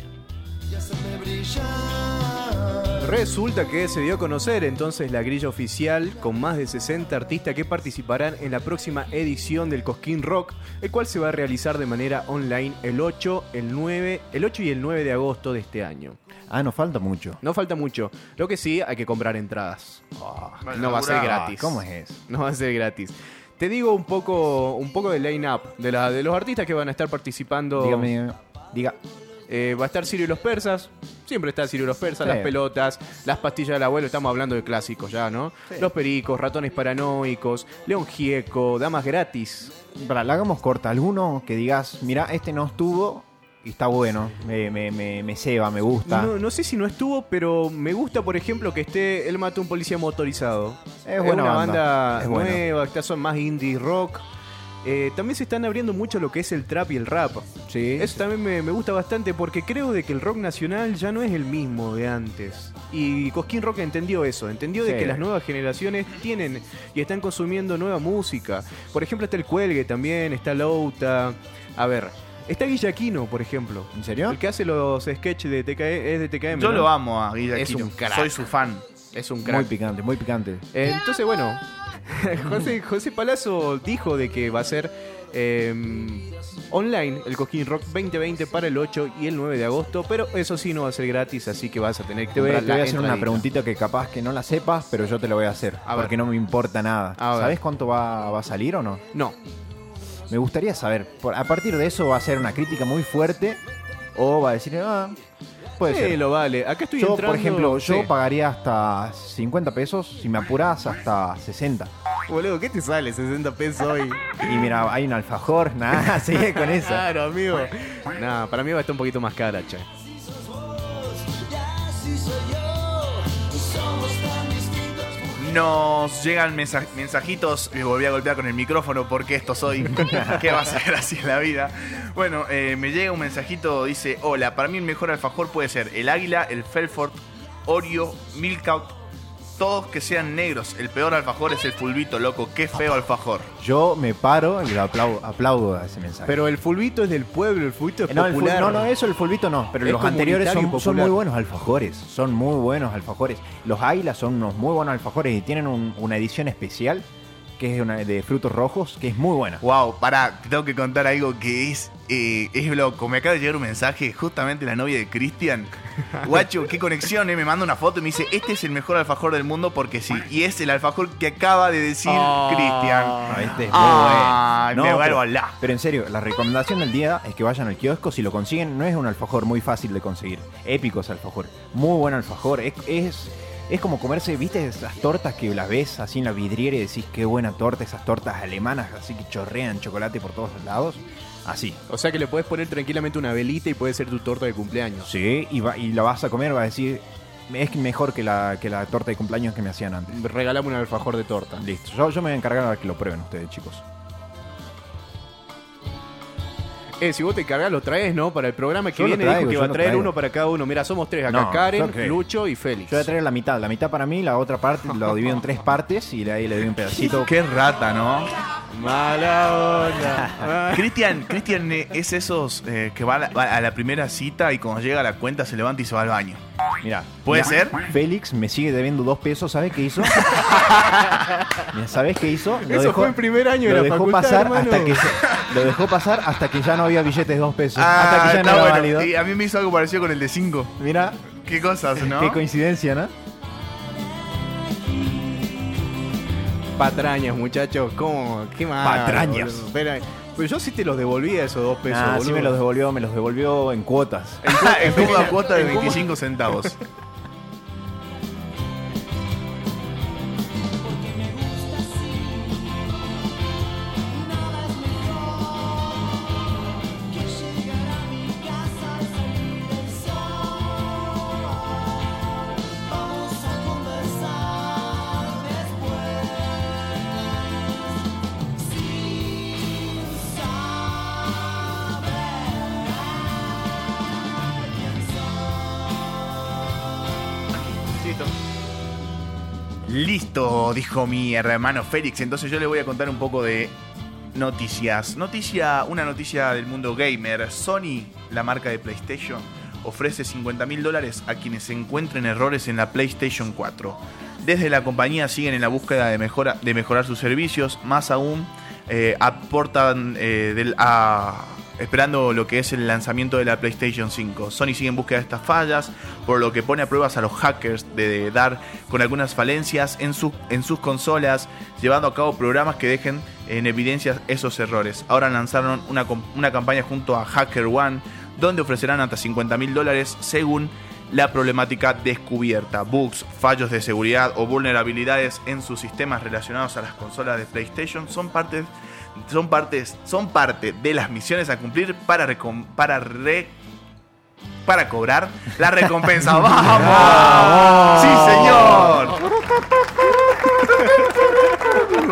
Resulta que se dio a conocer entonces la grilla oficial con más de 60 artistas que participarán en la próxima edición del Cosquín Rock, el cual se va a realizar de manera online el 8, el 9, el 8 y el 9 de agosto de este año. Ah, nos falta mucho. No falta mucho. Lo que sí, hay que comprar entradas. Vale, no va a ser gratis. ¿Cómo es eso? No va a ser gratis. Te digo un poco, un poco del line-up de, la, de los artistas que van a estar participando. Dígame, dígame. diga. Eh, va a estar Sirio y los Persas. Siempre está Sirio y los Persas, Sí. las pelotas, las pastillas del abuelo. Estamos hablando de clásicos ya, ¿no? Los pericos, ratones paranoicos, León Gieco, damas gratis. Para, la hagamos corta. Alguno que digas, mira, este no estuvo y está bueno. Me, me, me, me ceba, me gusta. No, no sé si no estuvo, pero me gusta, por ejemplo, que esté Él mató a un policía motorizado. Es buena una banda. Es nueva, que son más indie rock. Eh, también se están abriendo mucho lo que es el trap y el rap. Sí. Eso también me, me gusta bastante porque creo de que el rock nacional ya no es el mismo de antes. Y Cosquín Rock entendió eso, entendió de que las nuevas generaciones tienen y están consumiendo nueva música. Por ejemplo, está el Cuelgue también, está Louta. A ver, está Guillaquino, por ejemplo. ¿En serio? El que hace los sketches de TKM, es de TKM. Yo ¿no? lo amo a Guilla Es un crack. Soy su fan. Es un Muy crack. picante, muy picante. Eh, Entonces, bueno, José, José Palazzo dijo de que va a ser eh, online el Cosquín Rock 2020 para el 8 y el 9 de agosto, pero eso sí no va a ser gratis, así que vas a tener que Te voy, te voy a hacer una preguntita que capaz que no la sepas, pero yo te la voy a hacer. A ver. porque no me importa nada. A ver. ¿Sabes cuánto va, va a salir o no? No, Me gustaría saber. A partir de eso va a ser una crítica muy fuerte o va a decir, ah, puede ser. lo vale. Acá estoy Yo, entrando. por ejemplo, yo Sí. pagaría hasta 50 pesos, si me apuras hasta 60. Boludo, ¿qué te sale 60 pesos hoy? Y mira, hay un alfajor, nada, sigue con esa. Claro, amigo. Nah, para mí va a estar un poquito más cara, che. Nos llegan mensa- mensajitos. Me volví a golpear con el micrófono porque esto soy. ¿Qué va a ser así en la vida? Bueno, eh, me llega un mensajito. Dice: Hola, para mí el mejor alfajor puede ser el águila, el Felford, Oreo, Milkout todos que sean negros. El peor alfajor es el fulbito, loco. Qué feo alfajor. Yo me paro y lo aplaudo, aplaudo a ese mensaje. Pero el fulbito es del pueblo, el fulbito es Eh, no, el ful- popular. no, no, eso el fulbito no, pero Es los anteriores son, comunitario y son popular. muy buenos alfajores, son muy buenos alfajores. Los Águilas son unos muy buenos alfajores y tienen un- una edición especial que es una de frutos rojos, que es muy buena. Wow, pará, te tengo que contar algo que es, eh, es loco. Me acaba de llegar un mensaje, justamente la novia de Cristian. Guacho, qué conexión, eh. Me manda una foto y me dice, este es el mejor alfajor del mundo porque sí. Y es el alfajor que acaba de decir Ah. Cristian. No, este es muy Ay, bueno. me No, vuelvo pero, la. pero en serio, la recomendación del día es que vayan al kiosco. Si lo consiguen, no es un alfajor muy fácil de conseguir. Épico ese alfajor. Muy buen alfajor. Es, es, es como comerse, ¿viste? Esas tortas que las ves así en la vidriera y decís qué buena torta. Esas tortas alemanas así que chorrean chocolate por todos lados. Así. O sea que le puedes poner tranquilamente una velita y puede ser tu torta de cumpleaños. Sí, y, va- y la vas a comer, va a decir. Es mejor que la, que la torta de cumpleaños que me hacían antes. Regalame un alfajor de torta. Listo. Yo, yo me voy a encargar a que lo prueben ustedes, chicos. Eh, si vos te cargas, lo traes, ¿no? Para el programa que Yo viene traigo, dijo que va a traer uno para cada uno. Mira, somos tres acá. No, Karen. Lucho y Félix. Yo voy a traer la mitad. La mitad para mí, la otra parte lo divido en tres partes y ahí le doy un pedacito. Qué rata, ¿no? Mala onda. Cristian, Cristian eh, es esos eh, que va a, la, va a la primera cita y cuando llega a la cuenta se levanta y se va al baño. Mira, ¿Puede ser? Félix me sigue debiendo dos pesos, ¿sabes qué hizo? Mira, ¿Sabes qué hizo? Lo Eso fue en primer año de lo la dejó facultad, pasar hermano. hasta que se- lo dejó pasar hasta que ya no había billetes de dos pesos. Ah, hasta que ya no está era bueno. válido. Y a mí me hizo algo parecido con el de 5. Mira, Qué cosas, ¿no? qué coincidencia, ¿no? Patrañas, muchachos. ¿Cómo? ¿Qué más? Patrañas. boludo? Espera, Pero yo sí te los devolvía esos dos pesos, Ah, sí me los devolvió, me los devolvió en cuotas. en cómoda cuota de 25 centavos. Dijo mi hermano Félix. Entonces yo le voy a contar un poco de noticias. Noticia, una noticia del mundo gamer. Sony, la marca de PlayStation, ofrece 50 mil dólares a quienes encuentren errores en la PlayStation 4. Desde la compañía siguen en la búsqueda de, de mejorar sus servicios. Más aún, eh, aportan eh, del- a- esperando lo que es el lanzamiento de la PlayStation 5. Sony sigue en búsqueda de estas fallas, por lo que pone a pruebas a los hackers de, dar con algunas falencias en, su- en sus consolas, llevando a cabo programas que dejen en evidencia esos errores. Ahora lanzaron una, una campaña junto a Hacker One, donde ofrecerán hasta 50 mil dólares según la problemática descubierta, bugs, fallos de seguridad o vulnerabilidades en sus sistemas relacionados a las consolas de PlayStation son partes son partes son parte de las misiones a cumplir para recom- para re- para cobrar la recompensa. ¡Vamos! ¡Sí, señor!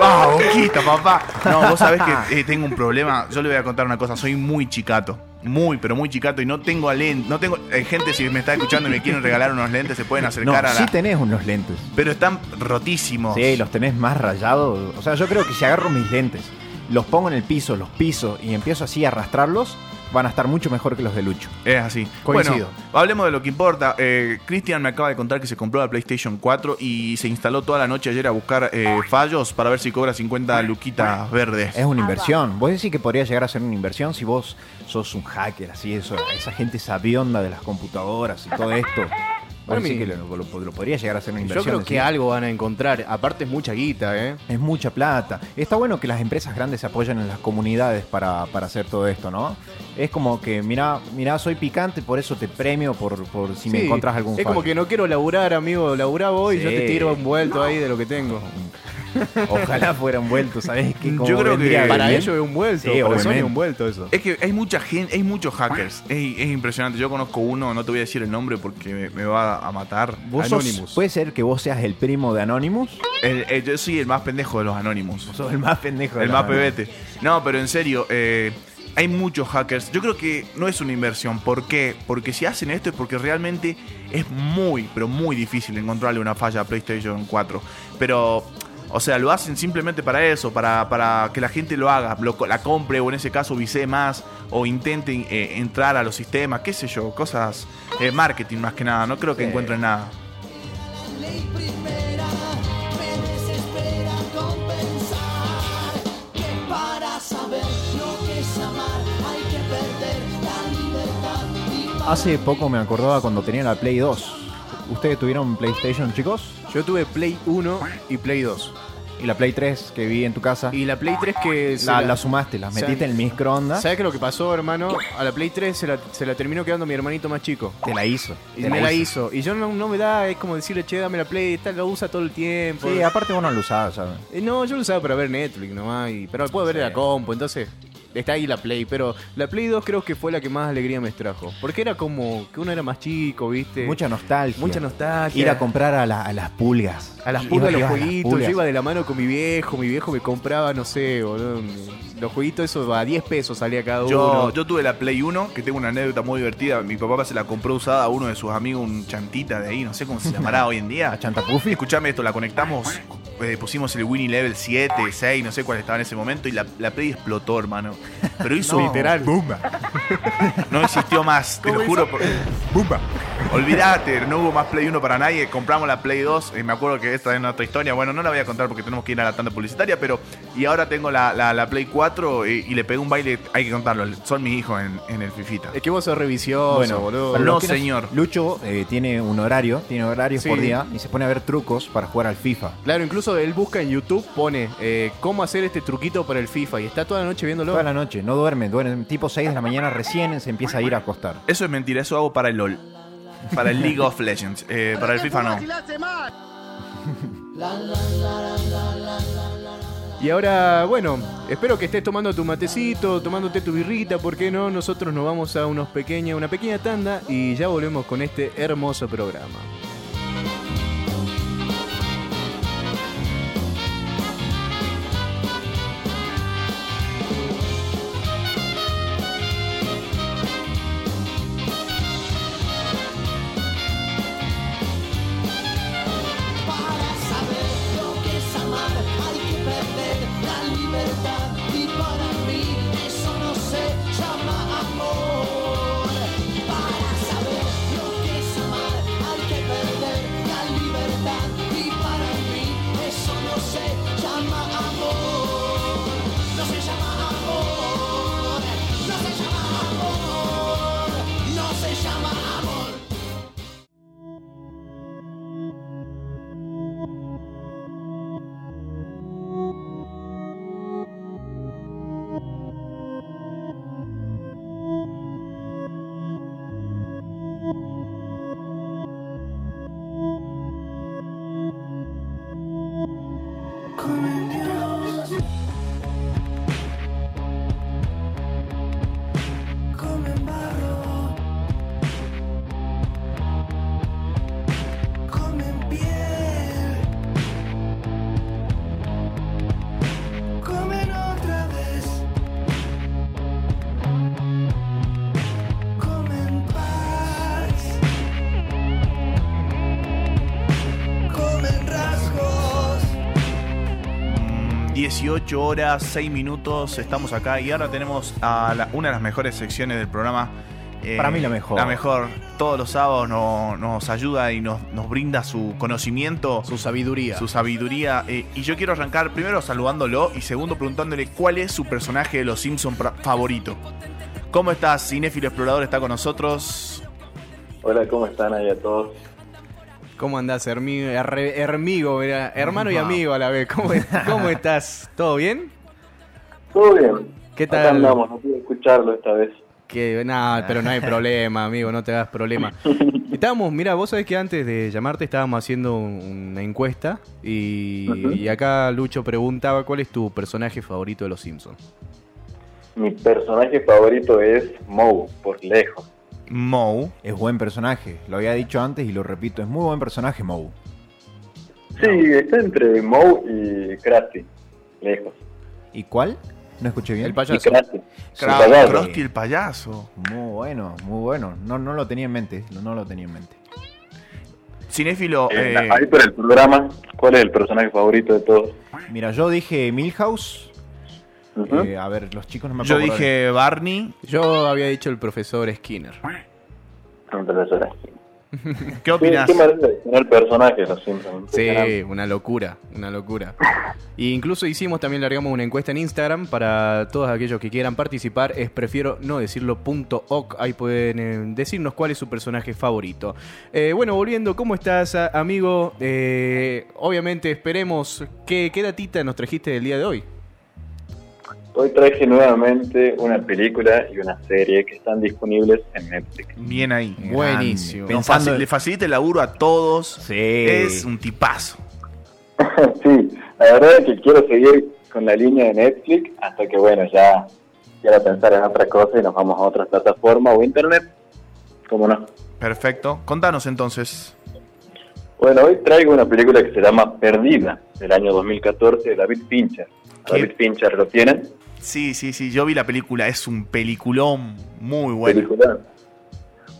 ¡Ah, boquita, papá! No, vos sabés que eh, tengo un problema. Yo le voy a contar una cosa. Soy muy chicato. Muy, pero muy chicato. Y no tengo lentes. No tengo. eh, gente, si me está escuchando y me quieren regalar unos lentes, se pueden No, acercar a la. sí tenés unos lentes. Pero están rotísimos. Sí, los tenés más rayados. O sea, yo creo que si agarro mis lentes, los pongo en el piso, los piso y empiezo así a arrastrarlos, van a estar mucho mejor que los de Lucho. Es así. Coincido. Bueno, hablemos de lo que importa. Eh, Cristian me acaba de contar que se compró la PlayStation 4 y se instaló toda la noche ayer a buscar eh, fallos para ver si cobra 50 luquitas verdes. Es una inversión. Vos decís que podría llegar a ser una inversión si vos sos un hacker, así, eso, esa gente sabionda de las computadoras y todo esto. Que lo, lo- lo podría llegar a ser una Yo inversión. creo decís. que algo van a encontrar. Aparte es mucha guita, ¿eh? Es mucha plata. Está bueno que las empresas grandes se apoyen en las comunidades para, para hacer todo esto, ¿no? Es como que, mira, mira, soy picante, por eso te premio por, por si me Sí, encontrás algún Es como que no quiero laburar, amigo. Laburá vos y yo Sí. te tiro un vuelto ahí de lo que tengo. Ojalá fueran vueltos, ¿sabés? Que Yo creo que Para bien. ellos es un vuelto. Sí, para Sony es un vuelto eso. Es que hay mucha gente, hay muchos hackers. Es, es impresionante. Yo conozco uno, no te voy a decir el nombre porque me, me va a matar. ¿Vos sos- Anonymous. ¿Puede ser que vos seas el primo de Anonymous? El- el- yo soy el más pendejo de los Anónimos. Sos el más pendejo. de El más pebete. No, pero en serio, eh, hay muchos hackers. Yo creo que no es una inversión. ¿Por qué? Porque si hacen esto es porque realmente es muy, pero muy difícil encontrarle una falla a PlayStation 4. Pero, o sea, lo hacen simplemente para eso, para, para que la gente lo haga, lo- la compre o en ese caso visee más o intenten eh, entrar a los sistemas, qué sé yo, cosas de marketing más que nada. No creo que Sí. encuentren nada. Hace poco me acordaba cuando tenía la Play 2. ¿Ustedes tuvieron PlayStation, chicos? Yo tuve Play 1 y Play 2. Y la Play 3 que vi en tu casa. Y la Play 3 que... se la, la sumaste, la ¿Sabe- metiste en el microondas. ¿Sabes qué es lo que pasó, hermano? A la Play 3 se la, se la terminó quedando mi hermanito más chico. Te la hizo. Y te me la hizo. Y yo no, no me da, es como decirle, che, dame la Play, tal, lo usa todo el tiempo. Sí, aparte vos no lo usabas, ¿sabes? Eh, no, yo lo usaba para ver Netflix nomás, y- pero puedo ver en la compu, entonces está ahí la Play. Pero la Play 2 creo que fue la que más alegría me trajo. Porque era como que uno era más chico, ¿viste? Mucha nostalgia. Mucha nostalgia. Ir a comprar a, la- a las pulgas. A las pulgas, los jueguitos, pulgas. yo iba de la mano con mi viejo, mi viejo me compraba, no sé, boludo, los jueguitos esos a 10 pesos salía cada Yo, uno. yo tuve la Play 1, que tengo una anécdota muy divertida. Mi papá se la compró usada a uno de sus amigos, un chantita de ahí, no sé cómo se llamará hoy en día. ¿A Chanta Puffy? Escuchame esto, la conectamos, eh, pusimos el Winnie Level 7, 6, no sé cuál estaba en ese momento, y la, la Play explotó, hermano. Pero hizo. Literal. No existió más, te lo juro. por- Olvídate, no hubo más Play 1 para nadie. Compramos la Play 2. eh, me acuerdo que esta es otra historia. Bueno, no la voy a contar porque tenemos que ir a la tanda publicitaria. Pero. Y ahora tengo la, la- la Play 4 y, y le pegué un baile. Hay que contarlo. Son mis hijos en, en el Fifita. Es que vos sos revicioso, Bueno, boludo. No, señor. Lucho eh, tiene un horario, tiene horarios Sí. por día y se pone a ver trucos para jugar al FIFA. Claro, incluso él busca en YouTube, pone eh, cómo hacer este truquito para el FIFA y está toda la noche viéndolo. Toda la noche, no duerme, duerme tipo 6 de la mañana recién se empieza a ir a acostar. Eso es mentira, eso hago para el LOL. Para el League of Legends. Eh, para el FIFA no. Y ahora, bueno, espero que estés tomando tu matecito, tomándote tu birrita, ¿por qué no? Nosotros nos vamos a unos pequeña, una pequeña tanda y ya volvemos con este hermoso programa. 18 horas, 6 minutos, estamos acá y ahora tenemos a la- una de las mejores secciones del programa. Eh, Para mí la mejor. La mejor. Todos los sábados no- nos ayuda y nos, nos brinda su conocimiento, Su sabiduría. su sabiduría. eh, y yo quiero arrancar primero saludándolo y segundo preguntándole cuál es su personaje de los Simpsons favorito. ¿Cómo estás, Cinéfilo Explorador? Está con nosotros. Hola, ¿cómo están ahí a todos? ¿Cómo andás, hermigo? Hermigo, hermano y amigo a la vez. ¿Cómo, cómo estás? ¿Todo bien? Todo bien. ¿Qué Acá tal? andamos, no pude escucharlo esta vez. Que nada, pero no hay problema, amigo, no te hagas problema. Estábamos, mira, vos sabés que antes de llamarte estábamos haciendo un- una encuesta y acá Lucho preguntaba cuál es tu personaje favorito de los Simpsons. Mi personaje favorito es Moe, por lejos. Moe. Es buen personaje, lo había dicho antes y lo repito, es muy buen personaje Moe. Sí, está entre Moe y Krusty, lejos. ¿Y cuál? No escuché bien. El Y payaso. Krusty. Cra- payaso. Krusty el payaso. Muy bueno, muy bueno. No, no lo tenía en mente. No, no lo tenía en mente. Cinéfilo, Eh, eh, ahí por el programa, ¿cuál es el personaje favorito de todos? Mira, yo dije Milhouse. Eh, a ver, los chicos no me yo acuerdo. dije Barney. Yo había dicho el profesor Skinner. Un profesor así. ¿Qué ¿Qué, opinas? qué los Simpsons? Sí, una locura, una locura. Y incluso hicimos, también largamos una encuesta en Instagram para todos aquellos que quieran participar. Es prefiero no decirlo punto .oc. Ahí pueden eh, decirnos cuál es su personaje favorito. Eh, bueno, volviendo, ¿cómo estás, amigo? Eh, obviamente esperemos. ¿qué, ¿Qué datita nos trajiste del día de hoy? Hoy traje nuevamente una película y una serie que están disponibles en Netflix. Bien ahí. Buenísimo. Pensando Le facilita el laburo a todos. Sí. Es un tipazo. sí, la verdad es que quiero seguir con la línea de Netflix hasta que, bueno, ya quiero pensar en otra cosa y nos vamos a otra plataforma o internet. ¿Cómo no? Perfecto. Contanos entonces. Bueno, hoy traigo una película que se llama Perdida, del año 2014, de David Fincher. ¿A ¿Qué? David Fincher lo tienen. Sí, sí, sí. Yo vi la película. Es un peliculón muy bueno. película.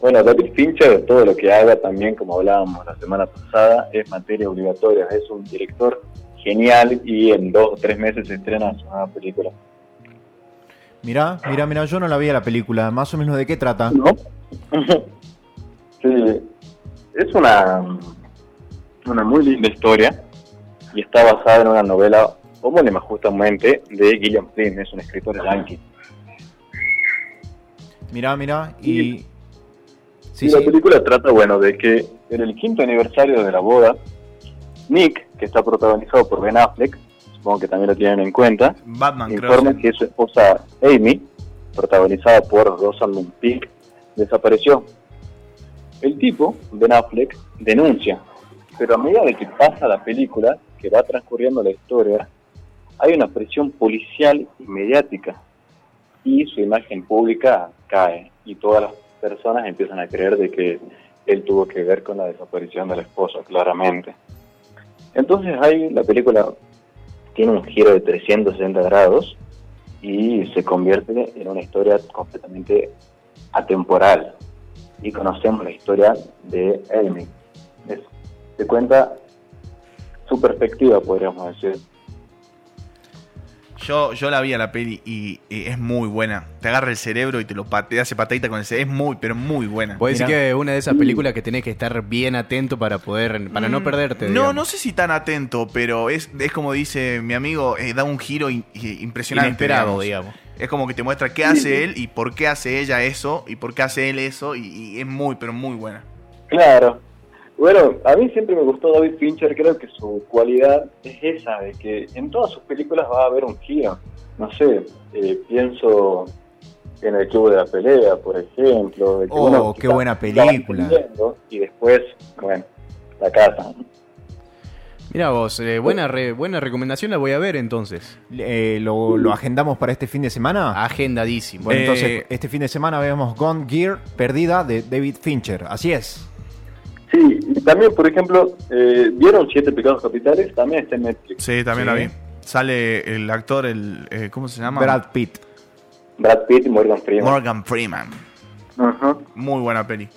Bueno, David Fincher, todo lo que haga también, como hablábamos la semana pasada, es materia obligatoria. Es un director genial y en dos o tres meses se estrena su nueva película. Mira, mira, mira, yo no la vi a la película. Más o menos de qué trata. ¿No? sí, es una, una muy linda historia y está basada en una novela homónima justamente de Gillian Flynn, es un escritor yankee. Mira, mira. Y. Sí, y la sí. película trata, bueno, de que en el quinto aniversario de la boda, Nick, que está protagonizado por Ben Affleck, supongo que también lo tienen en cuenta, Batman, informa que su esposa Amy, protagonizada por Rosamund Pike, desapareció. El tipo, Ben Affleck, denuncia, pero a medida de que pasa la película, que va transcurriendo la historia, hay una presión policial y mediática y su imagen pública cae y todas las personas empiezan a creer de que él tuvo que ver con la desaparición de la esposa, claramente. Entonces ahí la película tiene un giro de 360 grados y se convierte en una historia completamente atemporal. Y conocemos la historia de. Es- se cuenta su perspectiva, podríamos decir. Yo, yo la vi a la peli y, y es muy buena. Te agarra el cerebro y te lo pa- te hace patadita con el cerebro. Es muy, pero muy buena. Puede decir que es una de esas películas que tenés que estar bien atento para poder, para no Mm, perderte. No, digamos. no sé si tan atento, pero es, es como dice mi amigo, eh, da un giro in- impresionante. Inesperado, digamos. digamos. Es como que te muestra qué hace él y por qué hace ella eso y por qué hace él eso y, y es muy, pero muy buena. Claro. Bueno, a mí siempre me gustó David Fincher, creo que su cualidad es esa, de que en todas sus películas va a haber un giro. No sé, eh, pienso en el Club de la Pelea, por ejemplo. de que Oh, qué buena película. Y después, bueno, la casa. Mira vos, eh, buena, re- buena recomendación, la voy a ver entonces. Eh, ¿lo, lo agendamos para este fin de semana? Agendadísimo. Bueno, Eh, entonces, este fin de semana vemos Gone Gear, Perdida, de David Fincher. Así es. Sí, y también, por ejemplo, eh, ¿vieron Siete Pecados Capitales? También está en Netflix. Sí, también Sí. la vi. Sale el actor, el eh, ¿cómo se llama? Brad Pitt. Brad Pitt y Morgan Freeman. Morgan Freeman. Ujú. Muy buena peli.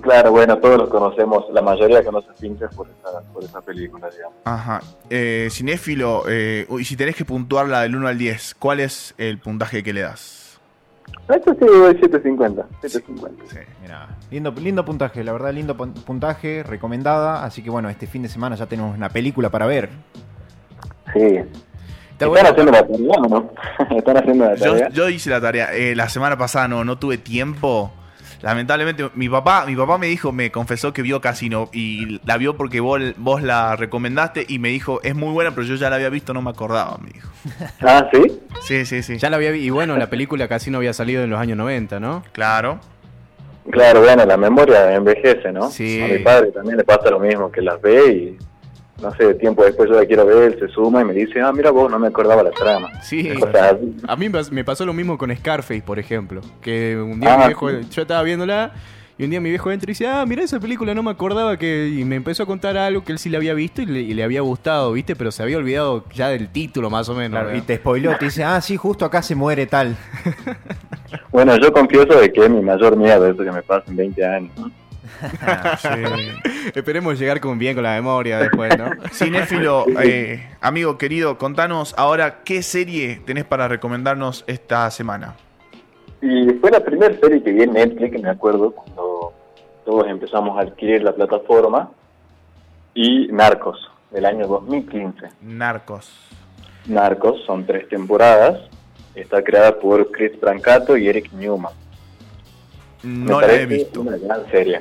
Claro, bueno, todos los conocemos, la mayoría conoce a Fincher por esa, por esa película, digamos. Ajá. Eh, cinéfilo, eh, y si tenés que puntuarla del 1 al 10, ¿cuál es el puntaje que le das? A Esto sí, doy 750. 750. Sí. Mira, lindo, lindo puntaje, la verdad, lindo pun- puntaje, recomendada. Así que bueno, este fin de semana ya tenemos una película para ver. Sí. Está ¿Están bueno. haciendo la tarea o no? ¿Están haciendo la Yo, tarea? yo hice la tarea. Eh, la semana pasada no, no tuve tiempo. Lamentablemente, mi papá, mi papá me dijo, me confesó que vio Casino y la vio porque vos, vos la recomendaste y me dijo, es muy buena, pero yo ya la había visto, no me acordaba, me dijo. Ah, ¿sí? Sí, sí, sí. Ya la había vi- y bueno, la película casi no había salido en los años 90, ¿no? Claro. Claro, bueno, la memoria envejece, ¿no? Sí. A mi padre también le pasa lo mismo, que las ve y, no sé, tiempo después yo la quiero ver, él se suma y me dice, ah, mira vos, no me acordaba la trama. Sí. A mí me pas- me pasó lo mismo con Scarface, por ejemplo. Que un día Ah, mi viejo, sí. yo estaba viéndola y un día mi viejo entra y dice, ah, mira esa película, no me acordaba que... Y me empezó a contar algo que él sí le había visto y le, y le había gustado, ¿viste? Pero se había olvidado ya del título más o menos. Claro, y te spoiló, te dice, ah, sí, justo acá se muere tal. Bueno, yo confieso de que es mi mayor miedo eso que me pasa en 20 años. Esperemos llegar con bien con la memoria después, ¿no? Cinéfilo, eh, amigo querido, contanos ahora qué serie tenés para recomendarnos esta semana. Y fue la primera serie que vi en Netflix, me acuerdo, cuando todos empezamos a adquirir la plataforma, y Narcos, del año 2015. Narcos. Narcos, son tres temporadas, está creada por Chris Brancato y Eric Newman. Me No la he parece visto. Una gran serie.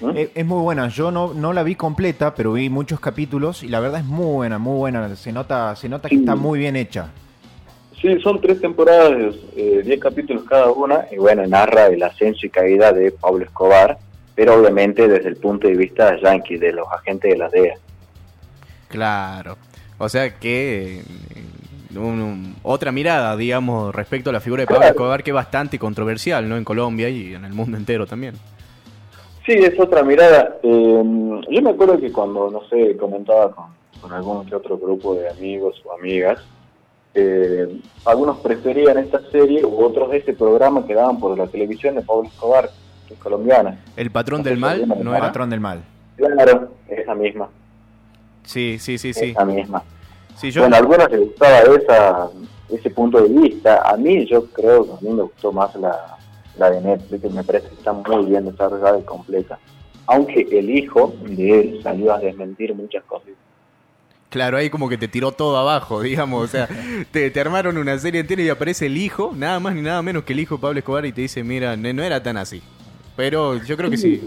¿Mm? Es, es muy buena, yo no, no la vi completa, pero vi muchos capítulos y la verdad es muy buena, muy buena. Se nota, se nota que Sí. está muy bien hecha. Sí, son tres temporadas, eh, diez capítulos cada una, y bueno, narra el ascenso y caída de Pablo Escobar, pero obviamente desde el punto de vista yankee, de los agentes de la DEA. Claro. O sea que... eh, un- un- otra mirada, digamos, respecto a la figura de Pablo Claro. Escobar que es bastante controversial, ¿no? En Colombia y en el mundo entero también. Sí, es otra mirada. Eh, yo me acuerdo que cuando, no sé, comentaba con, con algún que otro grupo de amigos o amigas, eh, algunos preferían esta serie u otros ese programa que daban por la televisión de Pablo Escobar, que es colombiana. El patrón del mal, ¿no era? Patrón del mal. Claro, esa misma, Sí, sí, sí, sí. esa misma. Sí, yo... Bueno, a algunos les gustaba esa, ese punto de vista. A mí, yo creo que a mí me gustó más la, la de Netflix, me parece que está muy bien desarrollada y completa. Aunque el hijo de él salió a desmentir muchas cosas. Claro, ahí como que te tiró todo abajo, digamos. O sea, te, te armaron una serie entera y aparece el hijo, nada más ni nada menos que el hijo de Pablo Escobar y te dice, mira, no era tan así. Pero yo creo que sí.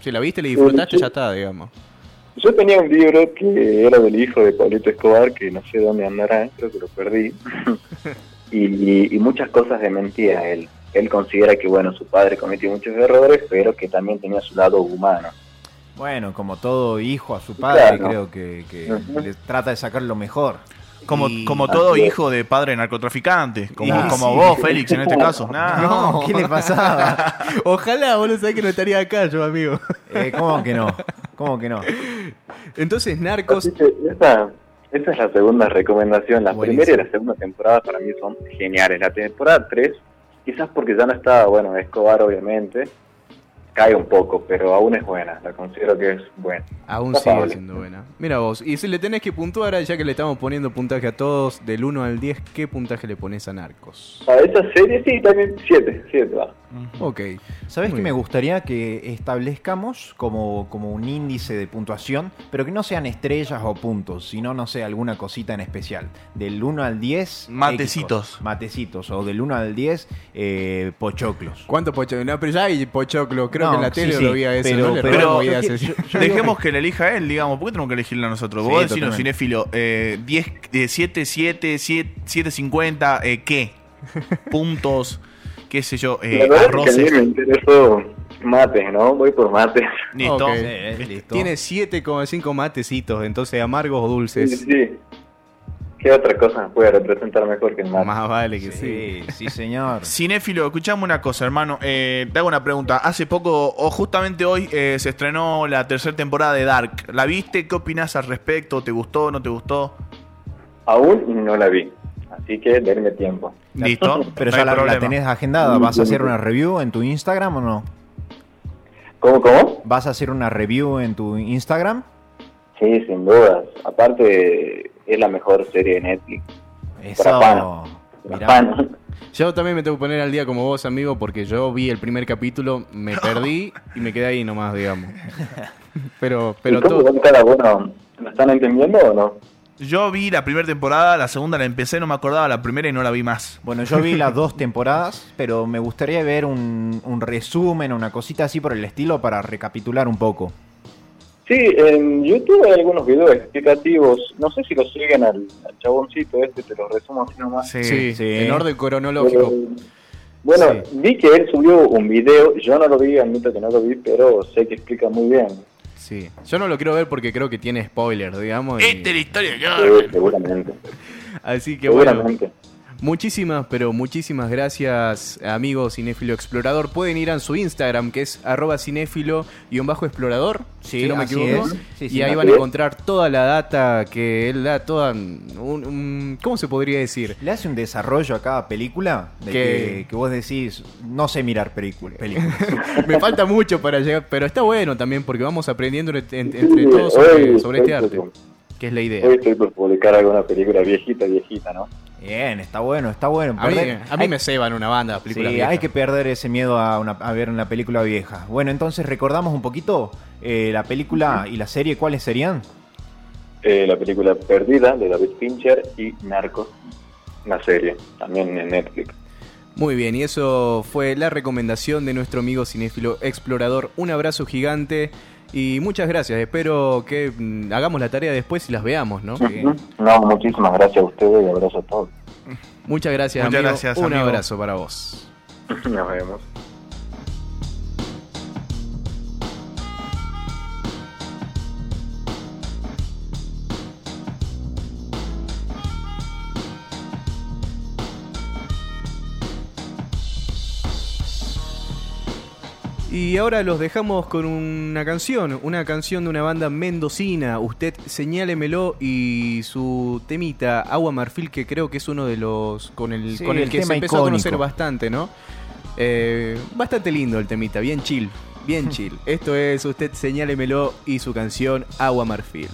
Si la viste, le disfrutaste, ya está, digamos. Yo tenía un libro que era del hijo de Pablito Escobar, que no sé dónde andará, creo que lo perdí. y, y muchas cosas desmentía él. Él considera que, bueno, su padre cometió muchos errores, pero que también tenía su lado humano. Bueno, como todo hijo a su padre, Claro. creo que, que le trata de sacar lo mejor. Como, Y- como todo hijo de padre narcotraficante. Como, Y como sí. vos, Félix, en este caso. Nah. No, ¿qué le pasaba? Ojalá, vos no sabés que no estaría acá yo, amigo. Eh, ¿Cómo que no? ¿Cómo que no? Entonces, Narcos... Esa, esa es la segunda recomendación. La Buenísimo. primera y la segunda temporada para mí son geniales. La temporada 3, quizás porque ya no está, bueno, Escobar obviamente, cae un poco, pero aún es buena. La considero que es buena. Aún Está sigue siendo buena. Mira vos, y si le tenés que puntuar, ya que le estamos poniendo puntaje a todos, del 1 al 10, ¿qué puntaje le pones a Narcos? A esa serie sí, también 7, 7 va. Ok. ¿Sabes que me gustaría que establezcamos como, como un índice de puntuación, pero que no sean estrellas o puntos, sino, no sé, alguna cosita en especial? Del 1 al 10... Matecitos. Matecitos. O del 1 al 10, eh, pochoclos. ¿Cuánto pochoclo? No, pero ya hay pochoclo. Creo No, que en la sí, tele sí, lo vi a eso. pero- no pero robo yo yo- yo Dejemos que le elija él, digamos. ¿Por qué tenemos que elegirle a nosotros? Sí, Vos decís, totalmente. cinéfilo, eh, 10, eh, 7, 7, 7, 750, eh, ¿qué? Puntos, qué sé yo, eh, la verdad es que a mí arroces. me interesó mates, ¿no? Voy por mates. Listo. Ok. Sí, listo. Tiene 7,5 matecitos, entonces amargos o Sí, dulces. sí. ¿Qué otra cosa me puede representar mejor que el mate? Más vale que sí. Sí, sí, señor. Cinéfilo, escuchame una cosa, hermano. Eh, te hago una pregunta. Hace poco, o justamente hoy, eh, se estrenó la tercera temporada de Dark. ¿La viste? ¿Qué opinas al respecto? ¿Te gustó? ¿No te gustó? Aún no la vi, así que denme tiempo. Listo. Pero no ya la, tenés agendada. ¿Vas a hacer una review en tu Instagram o no? ¿Cómo, cómo? ¿Vas a hacer una review en tu Instagram? Sí, sin dudas. Aparte, es la mejor serie de Netflix. Eso. Para. Yo también me tengo que poner al día como vos, amigo, porque yo vi el primer capítulo, me perdí y me quedé ahí nomás, digamos. Pero, pero ¿Y cómo todo. cada uno? ¿Me están entendiendo o no? Yo vi la primera temporada, la segunda la empecé, no me acordaba la primera y no la vi más. Bueno, yo vi las dos temporadas, pero me gustaría ver un, un resumen, una cosita así por el estilo para recapitular un poco. Sí, en YouTube hay algunos videos explicativos. No sé si lo siguen al, al chaboncito este, te lo resumo así nomás. Sí. Sí, sí. en orden cronológico. Pero, bueno, Sí. vi que él subió un video, yo no lo vi, admito que no lo vi, pero sé que explica muy bien. Sí. Yo no lo quiero ver porque creo que tiene spoilers, digamos. y- Esta es la historia de Sí, Jordan. seguramente. Así que bueno. Muchísimas, pero muchísimas gracias, amigo cinéfilo explorador. Pueden ir a su Instagram, que es arroba cinéfilo-explorador, Sí, si no me equivoco. Sí, y sí, ahí van a encontrar toda la data que él da, toda un, un- ¿cómo se podría decir? Le hace un desarrollo a cada película de Que- vos decís, no sé mirar película- películas. Me falta mucho para llegar, pero está bueno también porque vamos aprendiendo entre, en- entre todos sobre, sobre este arte, que es la idea. Hoy estoy por publicar alguna película viejita, viejita, ¿no? Bien, está bueno, está bueno. A mí, a mí hay- me ceban una banda, películas Sí, viejas. hay que perder ese miedo a, una- a ver una película vieja. Bueno, entonces recordamos un poquito eh, la película y la serie, ¿cuáles serían? Eh, la película Perdida de David Fincher y Narcos, una serie, también en Netflix. Muy bien, y eso fue la recomendación de nuestro amigo cinéfilo explorador. Un abrazo gigante y muchas gracias. Espero que mm, hagamos la tarea después y las veamos, ¿no? Que- Ujú. No, muchísimas gracias a ustedes y abrazo a todos. Muchas gracias, Muchas amigo. gracias, Un amigo. abrazo para vos. Nos vemos. Y ahora los dejamos con una canción, una canción de una banda mendocina. Usted señálemelo y su temita Agua Marfil, que creo que es uno de los con el, Sí, con el, el que se empezó a conocer bastante, ¿no? Eh, bastante lindo el temita, bien chill, bien chill. Esto es Usted señálemelo y su canción Agua Marfil.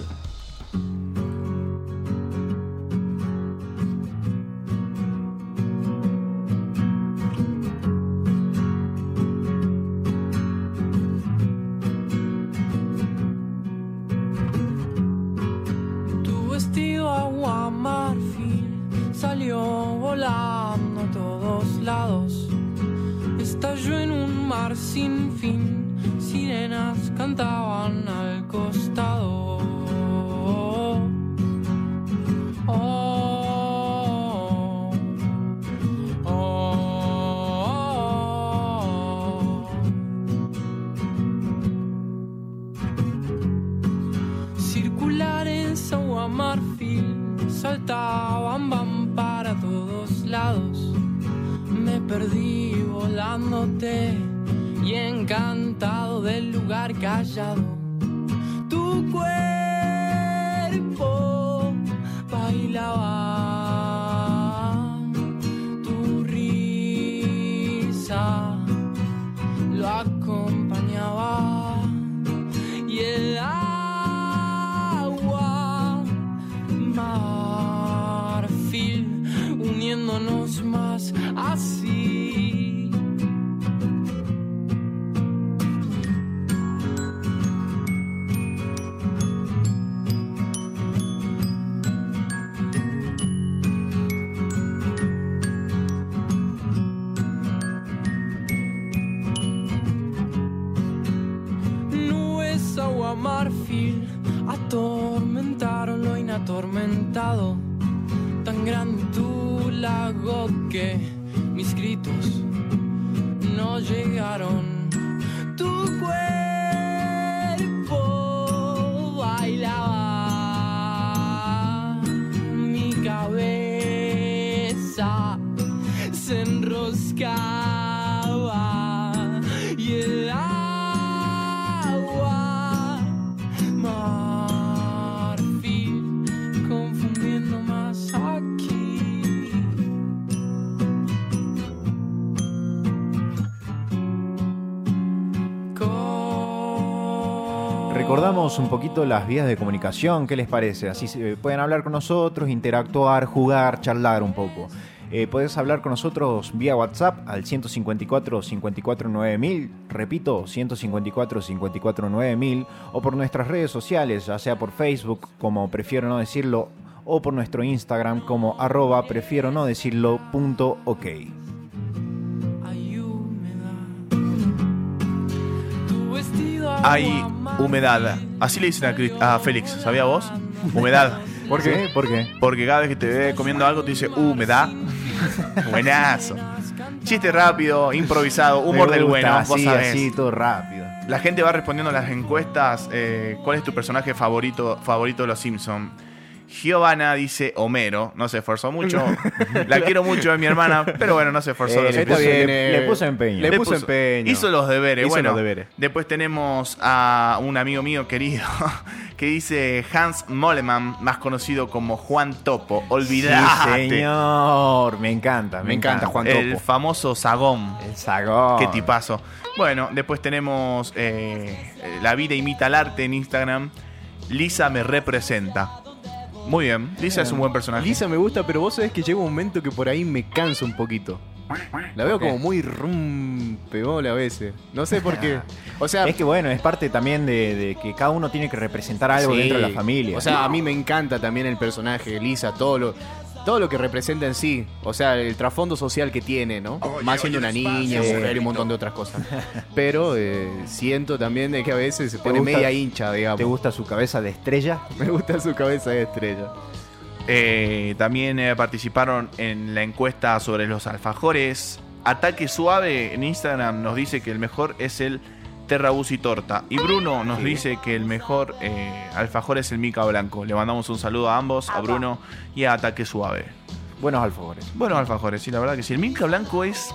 Lados. Estalló en un mar sin fin, sirenas cantaban al costado. Oh, oh, Circulares agua marfil saltaban van para todos lados. Perdí volándote y encantado del lugar callado. Tu cuerpo bailaba, un poquito las vías de comunicación, ¿qué les parece? Así se- pueden hablar con nosotros, interactuar, jugar, charlar un poco. Eh, puedes hablar con nosotros vía WhatsApp al 154 54 9000, repito, 154 54 9000, o por nuestras redes sociales, ya sea por Facebook, como prefiero no decirlo, o por nuestro Instagram como arroba prefiero no decirlo punto ok. Hay humedad. Así le dicen a, Félix, ¿sabía vos? Humedad. ¿Por qué? ¿Por qué? Porque cada vez que te ve comiendo algo te dice humedad. Buenazo. Chiste rápido, improvisado, humor Me del bueno, vos así, sabés. así, todo rápido. La gente va respondiendo a las encuestas. eh, ¿Cuál es tu personaje favorito, favorito de los Simpsons? Giovanna dice Homero, no se esforzó mucho. La quiero mucho, es mi hermana, pero bueno, no se esforzó. Eh, lo le Está puso- bien, le- eh, le puso empeño. Le Le puso empeño. Hizo los deberes. Hizo bueno, los deberes. después tenemos a un amigo mío querido que dice Hans Moleman, más conocido como Juan Topo. Sí, Olvidate. señor. Me encanta. Me, Me encanta, Juan el Topo. famoso Sagón. El sagón. Qué tipazo. Bueno, después tenemos eh, La vida imita al arte en Instagram. Lisa me representa. Muy bien, Lisa es un buen personaje. Lisa me gusta, pero vos sabés que llega un momento que por ahí me canso un poquito. La veo como muy rumpeola a veces. No sé por qué. O sea, Es que bueno, es parte también de, de que cada uno tiene que representar algo sí. dentro de la familia. O sea, a mí me encanta también el personaje de Lisa, todo lo, todo lo que representa en sí. O sea, el trasfondo social que tiene, ¿no? Más siendo una niña, mujer y un montón de otras cosas. Pero eh, siento también de que a veces se pone gusta- media hincha, digamos. ¿Te gusta su cabeza de estrella? Me gusta su cabeza de estrella. Eh, también eh, participaron en la encuesta sobre los alfajores. Ataque Suave en Instagram nos dice que el mejor es el Terrabuzzi Torta. Y Bruno nos dice que el mejor eh, alfajor es el Mica Blanco. Le mandamos un saludo a ambos, a Bruno y a Ataque Suave. Buenos alfajores. Buenos alfajores, sí, la verdad que sí. El Mica Blanco es...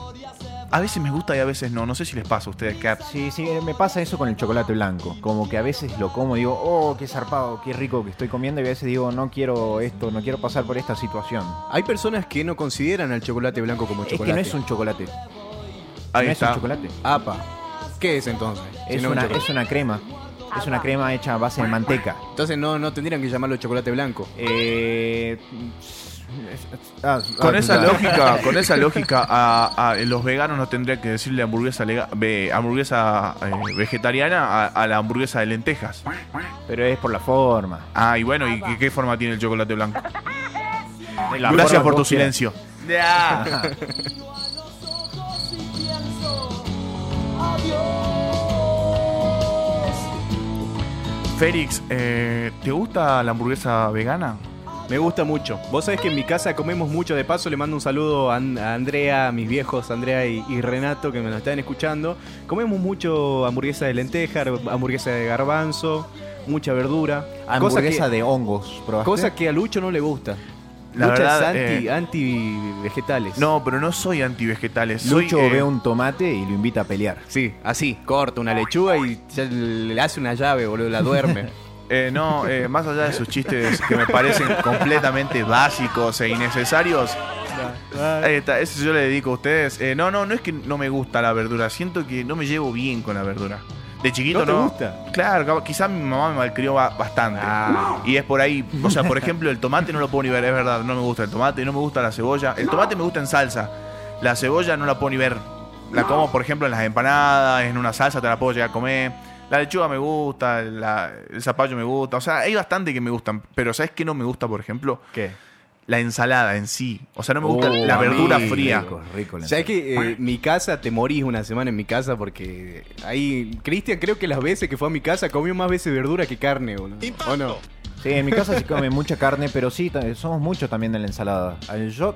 A veces me gusta y a veces no. No sé si les pasa a ustedes que... Sí, sí, eh, me pasa eso con el chocolate blanco. Como que a veces lo como y digo, oh, qué zarpado, qué rico que estoy comiendo. Y a veces digo, no quiero esto, no quiero pasar por esta situación. Hay personas que no consideran al chocolate blanco como Es chocolate. que no es un chocolate. Ahí no está. es un chocolate. Apa. ¿Qué es entonces? Si Es no una, es una crema. Es una crema hecha a base de manteca. Entonces no, no tendrían que llamarlo chocolate blanco. Eh, ah, Con ah, esa ya. lógica, con esa lógica, a, a los veganos no tendría que decirle hamburguesa, lega- hamburguesa eh, vegetariana a, a la hamburguesa de lentejas. Pero es por la forma. Ah, y bueno, ¿y qué, qué forma tiene el chocolate blanco? La Gracias por tu vos quieras. Félix, eh, ¿te gusta la hamburguesa vegana? Me gusta mucho. Vos sabés que en mi casa comemos mucho. De paso, le mando un saludo a, An- a Andrea, a mis viejos, Andrea y, y Renato, que me lo están escuchando. Comemos mucho hamburguesa de lenteja, hamburguesa de garbanzo, mucha verdura. Hamburguesa cosa que, de hongos, ¿probaste? cosa que a Lucho no le gusta. La Lucho verdad, es anti, eh, anti vegetales. No, pero no soy anti-vegetales. Soy, Lucho eh, ve un tomate y lo invita a pelear. Sí, así, corta una lechuga y ya le hace una llave, boludo, la duerme. Eh, no, eh, más allá de sus chistes que me parecen completamente básicos e innecesarios, está, eso yo le dedico a ustedes. Eh, no, no, no es que no me gusta la verdura, siento que no me llevo bien con la verdura. De chiquito ¿No gusta? Claro, quizás mi mamá me malcrió ba- bastante. Ah. Y es por ahí, o sea, por ejemplo, el tomate no lo puedo ni ver, es verdad, no me gusta el tomate, no me gusta la cebolla. El tomate me gusta en salsa, la cebolla no la puedo ni ver. La como, por ejemplo, en las empanadas, en una salsa te la puedo llegar a comer. La lechuga me gusta, la- el zapallo me gusta. O sea, hay bastante que me gustan. Pero ¿sabes qué no me gusta, por ejemplo? ¿Qué? La ensalada en sí. O sea, no me gusta Oh, la verdura mí, fría. Rico, rico. la ¿Sabes que eh, mi casa te morís una semana en mi casa? Porque ahí. Cristian, creo que las veces que fue a mi casa comió más veces verdura que carne. ¿O no? Sí, en mi casa se come mucha carne, pero sí, somos mucho también de la ensalada. Yo,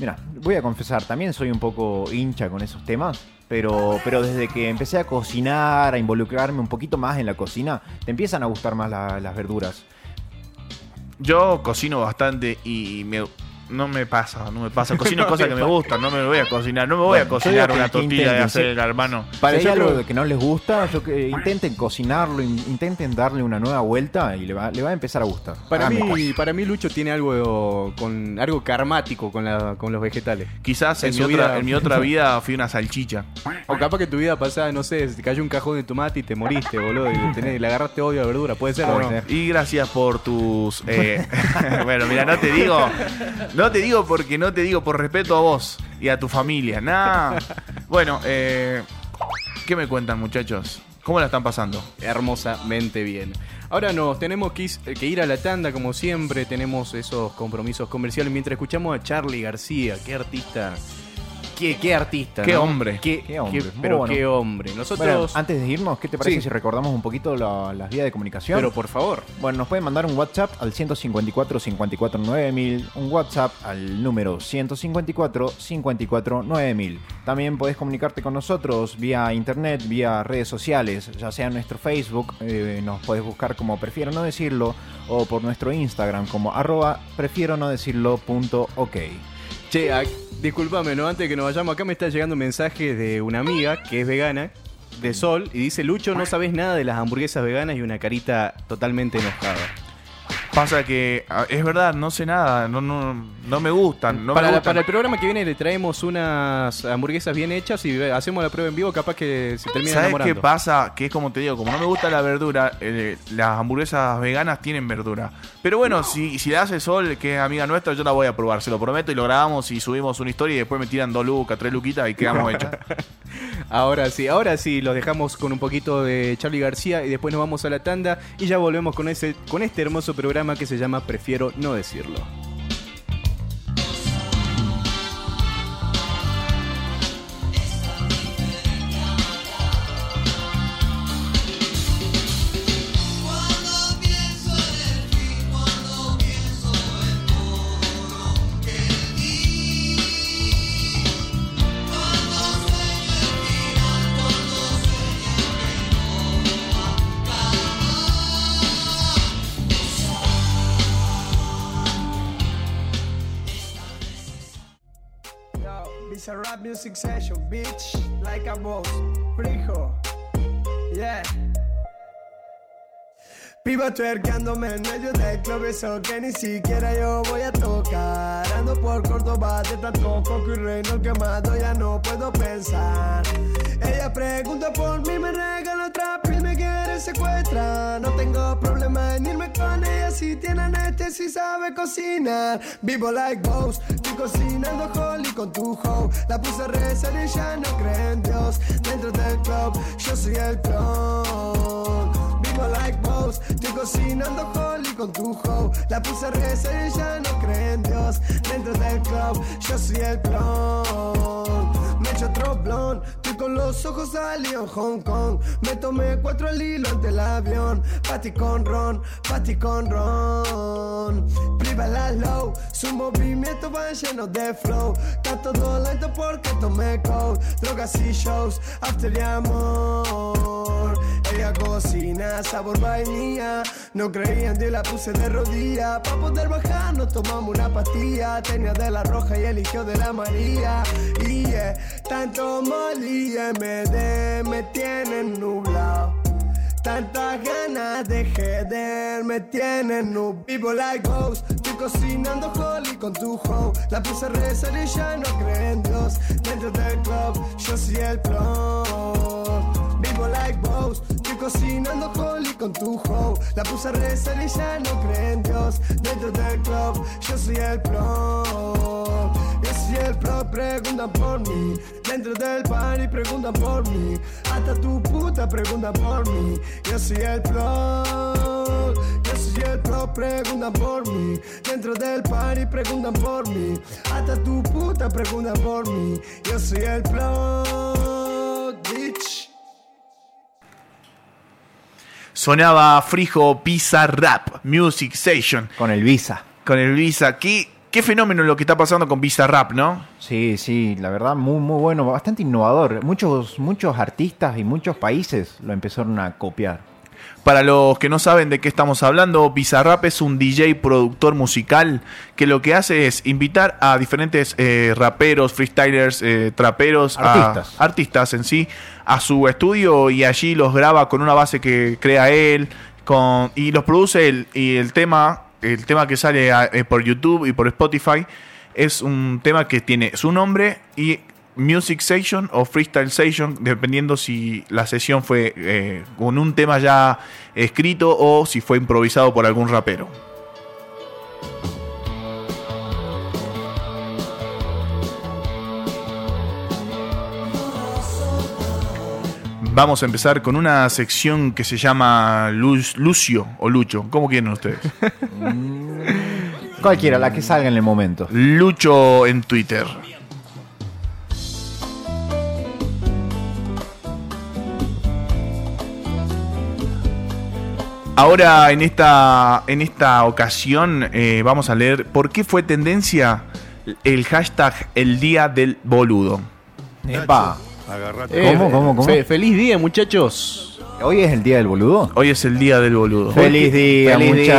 mira, voy a confesar, también soy un poco hincha con esos temas, pero, pero desde que empecé a cocinar, a involucrarme un poquito más en la cocina, te empiezan a gustar más la- las verduras. Yo cocino bastante y me, no me pasa, no me pasa. Cocino cosas que me gustan, no me voy a cocinar. No me voy a cocinar una tortilla de hacer el hermano. Para hay algo que no les gusta, yo que intenten cocinarlo, in- intenten darle una nueva vuelta y le va, le va a empezar a gustar. Para mí, para mí Lucho tiene algo con algo karmático con, la, con los vegetales. Quizás En en, mi su otra, vida- en mi otra vida fui una salchicha. O capaz que tu vida pasada, no sé, se te cayó un cajón de tomate y te moriste, boludo. Y le, tenés- le agarraste odio a la verdura. ¿Puede ser o no? Y gracias por tus... eh, bueno, mira, no te digo... No te digo porque no te digo por respeto a vos y a tu familia. Nah. Bueno, eh, ¿qué me cuentan muchachos? ¿Cómo la están pasando? hermosamente bien. Ahora nos tenemos que ir a la tanda, como siempre, tenemos esos compromisos comerciales mientras escuchamos a Charlie García, qué artista Qué, qué artista. Qué ¿no? hombre. Qué, Qué hombre, qué- pero bueno. qué hombre. Nosotros. Bueno, antes de irnos, ¿qué te parece Sí. si recordamos un poquito la- las vías de comunicación? pero por favor. Bueno, nos pueden mandar un WhatsApp al 154 54 9000, un WhatsApp al número 154 54 9000. También podés comunicarte con nosotros vía internet, vía redes sociales, ya sea en nuestro Facebook, eh, nos podés buscar como prefiero no decirlo, o por nuestro Instagram como arroba prefiero no decirlo punto ok. Che, discúlpame, ¿no? Antes de que nos vayamos, acá me está llegando un mensaje de una amiga que es vegana, de Sol, y dice, Lucho, no sabes nada de las hamburguesas veganas y una carita totalmente enojada. Pasa que ah, es verdad, no sé nada, no, no, no me gustan. No para, me la- gustan. para el programa que viene le traemos unas hamburguesas bien hechas y ve- hacemos la prueba en vivo, capaz que se termina ¿Sabes enamorando. qué pasa? Que es como te digo, como no me gusta la verdura, eh, las hamburguesas veganas tienen verdura. Pero bueno, si, si la hace Sol, que es amiga nuestra, yo la voy a probar, se lo prometo, y lo grabamos y subimos una historia y después me tiran dos lucas, tres luquitas y quedamos hechos. Ahora sí, ahora sí, los dejamos con un poquito de Charlie García y después nos vamos a la tanda y ya volvemos con, ese, con este hermoso programa que se llama Prefiero no decirlo. Session, bitch. Like a boss. Frijo. Yeah. Piba tuerqueándome en medio del club, eso que ni siquiera yo voy a tocar. Ando por Córdoba de tanto coco y reino quemado, ya no puedo pensar. Ella pregunta por mí, me regala otra piel, me quiere secuestrar. No tengo problema en irme con ella si tiene este, si sabe cocinar. Vivo like boss, estoy cocinando holly con tu hoe. La puse a rezar y ya no cree en Dios. Dentro del club, yo soy el clon. Vivo like boss, estoy cocinando holly con tu hoe. La puse a rezar y ya no cree en Dios. Dentro del club, yo soy el clon. Me echo otro blon, estoy con los ojos salió Hong Kong. Me tomé cuatro al hilo ante el avión. Pati con ron, pati con ron. Priva la low, su movimiento va lleno de flow. Está todo lento porque tomé cold. Drogas y shows, after y amor. Ella cocina, sabor vainilla. No creía en Dios, la puse de rodillas. Pa' poder bajar, nos tomamos una pastilla. Tenía de la roja y eligió de la María. Y yeah, tanto molí MD me tienen nublado. Tantas ganas de jeder me tienen nublado. Vivo like ghost, estoy cocinando holly con tu hoe. La puse a rezar y ya no cree en Dios. Dentro del club, yo soy el pro. Vivo like estoy cocinando holly con tu hoe. La puse a rezar y ya no cree en Dios. Dentro del club, yo soy el pro. Yo soy el pro, preguntan por mí. Dentro del party preguntan por mí. Hasta tu puta pregunta por mí. Yo soy el pro. Yo soy el pro, preguntan por mí. Dentro del party preguntan por mí. Hasta tu puta pregunta por mí. Yo soy el pro. Bitch. Sonaba Frijo Pizza Rap Music Station Con el Visa. con el Visa. ¿Qué, qué fenómeno lo que está pasando con Pizza Rap, ¿no? Sí, sí, la verdad, muy, muy bueno, bastante innovador. Muchos, muchos artistas y muchos países lo empezaron a copiar. Para los que no saben de qué estamos hablando, Bizarrap es un DJ productor musical que lo que hace es invitar a diferentes eh, raperos, freestylers, eh, traperos, a- Artistas. artistas en sí, a su estudio y allí los graba con una base que crea él y los produce él. Y el tema, el tema que sale eh, por YouTube y por Spotify es un tema que tiene su nombre y Music Session o Freestyle Session, dependiendo si la sesión fue eh, con un tema ya escrito o si fue improvisado por algún rapero. Vamos a empezar con una sección que se llama Lucio o Lucho. ¿Cómo quieren ustedes? Cualquiera, la que salga en el momento. Lucho en Twitter. Ahora, en esta, en esta ocasión, eh, vamos a leer por qué fue tendencia el hashtag el día del boludo. Epa. Eh, ¿Cómo, cómo, cómo? fe- feliz día, muchachos. ¿Hoy es el día del boludo? Hoy es el día del boludo. Feliz día, Feliz día,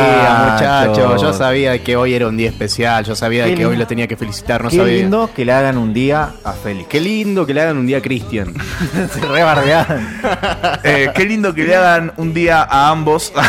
muchachos. muchachos. Yo sabía que hoy era un día especial. Yo sabía Qué que hoy lo tenía que felicitar. No Qué sabía. lindo que le hagan un día a Félix. Qué lindo que le hagan un día a Cristian. Se rebardeaban. Eh, qué lindo que le hagan un día a ambos.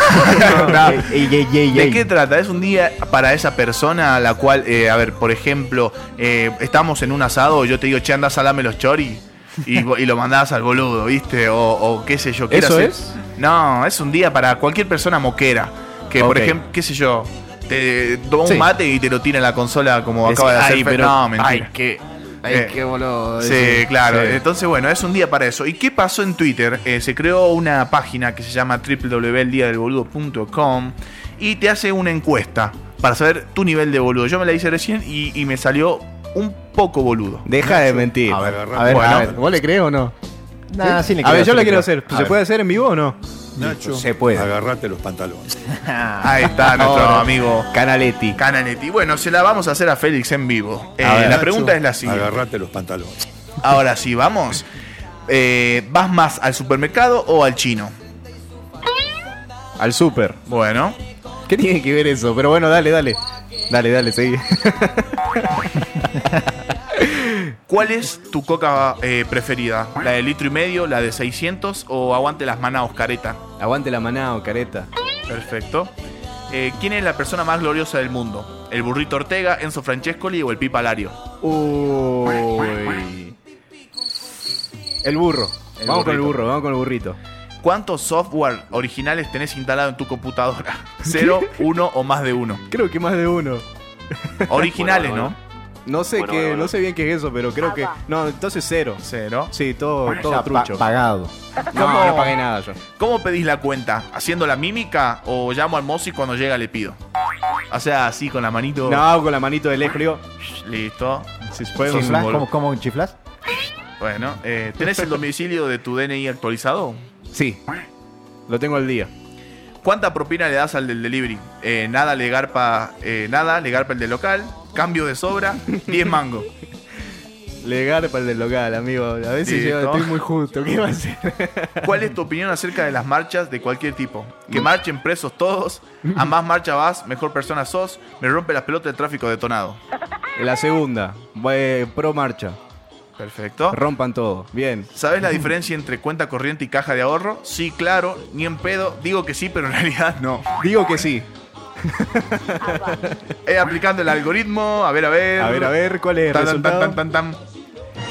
No. Ey, ey, ey, ¿De ey. qué trata? Es un día para esa persona a la cual, eh, a ver, por ejemplo, eh, estamos en un asado, yo te digo, che, andá, salame los chori. Y, lo mandás al boludo, ¿viste? O, o qué sé yo. quiero ¿Eso hacer- es? No, es un día para cualquier persona moquera. Que, por ejemplo, qué sé yo, te toma un mate y te lo tira en la consola como acaba de hacer. "Ay, Fe- pero- no, mentira. ay, qué- ay, Eh, qué boludo. Sí, claro. Sí. Entonces, bueno, es un día para eso. ¿Y qué pasó en Twitter? Eh, se creó una página que se llama www.eldiadelboludo.com y te hace una encuesta para saber tu nivel de boludo. Yo me la hice recién y, y me salió un poco boludo. Deja de mentir. A ver, a ver, bueno. a ver, ¿vos le crees o no? Nah, sí le a ver, yo sí la le quiero creo. hacer. A ¿Se ver. puede hacer en vivo o no? Nacho, Se puede. agarrate los pantalones. Ahí está nuestro Ahora, amigo Canaletti. Cananetti. Bueno, se la vamos a hacer a Félix en vivo. Eh, ver. la Nacho, pregunta es la siguiente. Agarrate los pantalones. Ahora sí, vamos. Eh, ¿Vas más al supermercado o al chino? Al super. Bueno, ¿Qué tiene que ver eso? Pero bueno, dale, dale. Dale, dale, seguí. ¿cuál es tu coca eh, preferida? ¿La de litro y medio, la de 600 o aguante las manas careta? Aguante la manao, careta. Perfecto. Eh, ¿Quién es la persona más gloriosa del mundo? ¿El burrito Ortega, Enzo Francescoli o el Pipa Lario? Uy. El burro. El vamos con el burro, vamos con el burrito. ¿Cuántos software originales tenés instalado en tu computadora? ¿Cero, uno o más de uno? Creo que más de uno. Originales, Bueno, ¿no? No sé Bueno, qué, bueno, bueno. no sé bien qué es eso, pero creo que. No, entonces cero. Cero. Sí, todo, todo Ya, pa- trucho. pagado. no, no pagué nada yo. ¿Cómo pedís la cuenta? ¿Haciendo la mímica o llamo al mozo y cuando llega le pido? O sea, así con la manito. No, con la manito de lejos digo. Listo. ¿Cómo, cómo chiflas? Bueno, eh, ¿tenés el domicilio de tu DNI actualizado? Sí. Lo tengo al día. ¿Cuánta propina le das al del delivery? Eh, nada le garpa, eh, nada le garpa el del local. Cambio de sobra, 10 mangos. Legar para el del local, amigo. A veces yo Listo. estoy muy justo. ¿Qué va a hacer? ¿Cuál es tu opinión acerca de las marchas de cualquier tipo? Que marchen presos todos, a más marcha vas, mejor persona sos, me rompe las pelotas el tráfico detonado. La segunda. eh, pro marcha. Perfecto. Rompan todo. Bien. ¿Sabes la diferencia entre cuenta corriente y caja de ahorro? Sí, claro, ni en pedo. Digo que sí, pero en realidad no. Digo que sí. Eh, aplicando el algoritmo, a ver, a ver. A ver, a ver, ¿cuál es el Tan, resultado? tan, tan, tan, tan.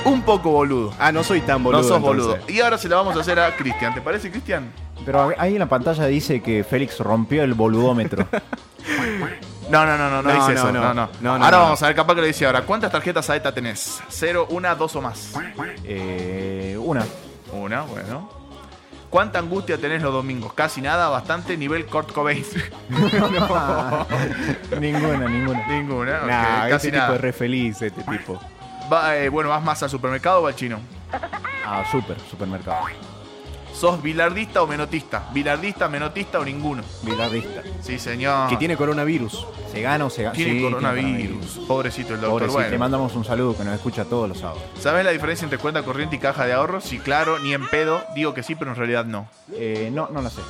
Un poco boludo. Ah, no soy tan boludo. no sos entonces. boludo. Y ahora se la vamos a hacer a Cristian. ¿Te parece, Cristian? Pero ahí en la pantalla dice que Félix rompió el boludómetro. No, no, no, no, no, dice eso. no. No, ahora vamos a ver, capaz que lo dice ahora. ¿Cuántas tarjetas AETA tenés? ¿Cero, una, dos o más? Eh, una. Una, bueno. ¿Cuánta angustia tenés los domingos? Casi nada, bastante, nivel Kurt Cobain. ninguna, ninguna. Ninguna, Nah, casi este tipo es re feliz, este tipo. Va, eh, bueno, ¿vas más al supermercado o al chino? Ah, super, supermercado. ¿Sos bilardista o menotista? ¿Bilardista, menotista o ninguno? Bilardista. Sí, señor. Que tiene coronavirus. ¿Se gana o se gana? Tiene Sí, coronavirus. Pobrecito el doctor. Pobrecito, le Bueno, mandamos un saludo que nos escucha todos los sábados. ¿sabes la diferencia entre cuenta corriente y caja de ahorro? Sí, claro, ni en pedo. Digo que sí, pero en realidad no. Eh, no, no la sé.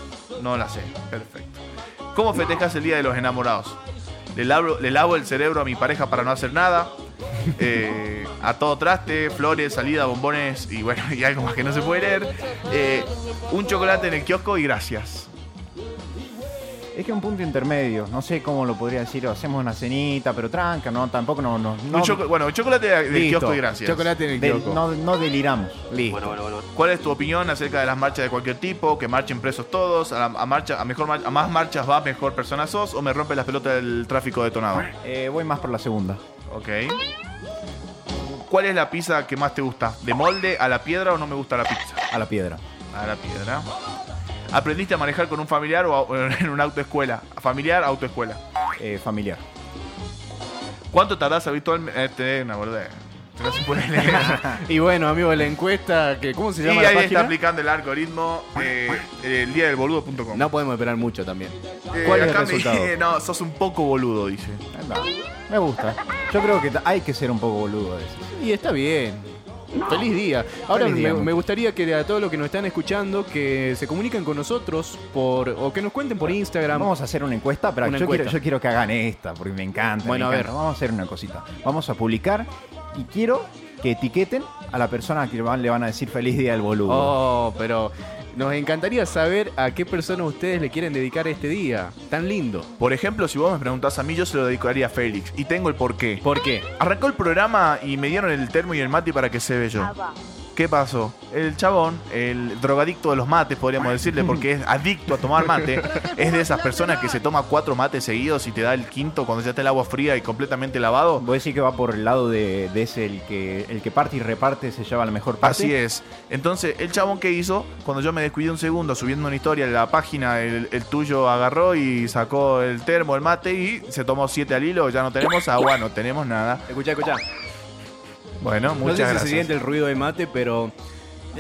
No la sé. Perfecto. ¿Cómo festejas el Día de los Enamorados? Le lavo, le lavo el cerebro a mi pareja para no hacer nada. Eh, a todo traste, flores, salida, bombones y bueno, y algo más que no se puede leer. Eh, un chocolate en el kiosco y gracias. Es que un punto intermedio, no sé cómo lo podría decir, hacemos una cenita, pero tranca, no, tampoco no, no, no, Un choco- bueno, un chocolate del Listo. kiosco y gracias. Chocolate en el de- kiosco. no, no deliramos. Listo. ¿Cuál es tu opinión acerca de las marchas de cualquier tipo? Que marchen presos todos, a, la- a marcha, a mejor a más marchas va, mejor persona sos, o me rompe las pelotas del tráfico detonado. Eh, voy más por la segunda. Ok. ¿Cuál es la pizza que más te gusta? ¿De molde, a la piedra o no me gusta la pizza? A la piedra. A la piedra. ¿Aprendiste a manejar con un familiar o a- en una autoescuela? Familiar, autoescuela. Eh, familiar. ¿Cuánto tardás habitualmente? Este, una boludez. No se puede leer. Y bueno, amigo, la encuesta, que ¿cómo se y llama ahí la está página? aplicando el algoritmo eh, el día del boludo.com. No podemos esperar mucho también. Eh, ¿Cuál es el acá me resultado? dice, no, sos un poco boludo, dice. Ahí. Me gusta. Yo creo que ta- hay que ser un poco boludo a veces. Y está bien. Feliz día. Ahora Feliz día, me, gustaría que a todos los que nos están escuchando que se comuniquen con nosotros por o que nos cuenten por Instagram. Vamos a hacer una encuesta, pero Una yo, encuesta. Quiero, yo quiero que hagan esta, porque me encanta. Bueno, me a encanta. ver. Vamos a hacer una cosita. Vamos a publicar y quiero que etiqueten a la persona que van- le van a decir feliz día del boludo. Oh, pero nos encantaría saber a qué persona ustedes le quieren dedicar este día. Tan lindo. Por ejemplo, si vos me preguntás a mí, yo se lo dedicaría a Félix. Y tengo el porqué. ¿Por qué? Arrancó el programa y me dieron el termo y el mate para que se ve yo. ¿Qué pasó? El chabón, el drogadicto de los mates, podríamos decirle, porque es adicto a tomar mate, es de esas personas que se toma cuatro mates seguidos y te da el quinto cuando ya está el agua fría y completamente lavado. Vos decís que va por el lado de, de ese, el que, el que parte y reparte se lleva la mejor parte. Así es. Entonces, el chabón que hizo, cuando yo me descuidé un segundo subiendo una historia en la página, el, el tuyo agarró y sacó el termo, el mate y se tomó siete al hilo. Ya no tenemos agua, no tenemos nada. Escucha, escucha. Bueno, No muchas sé si gracias. se siente el ruido de mate, pero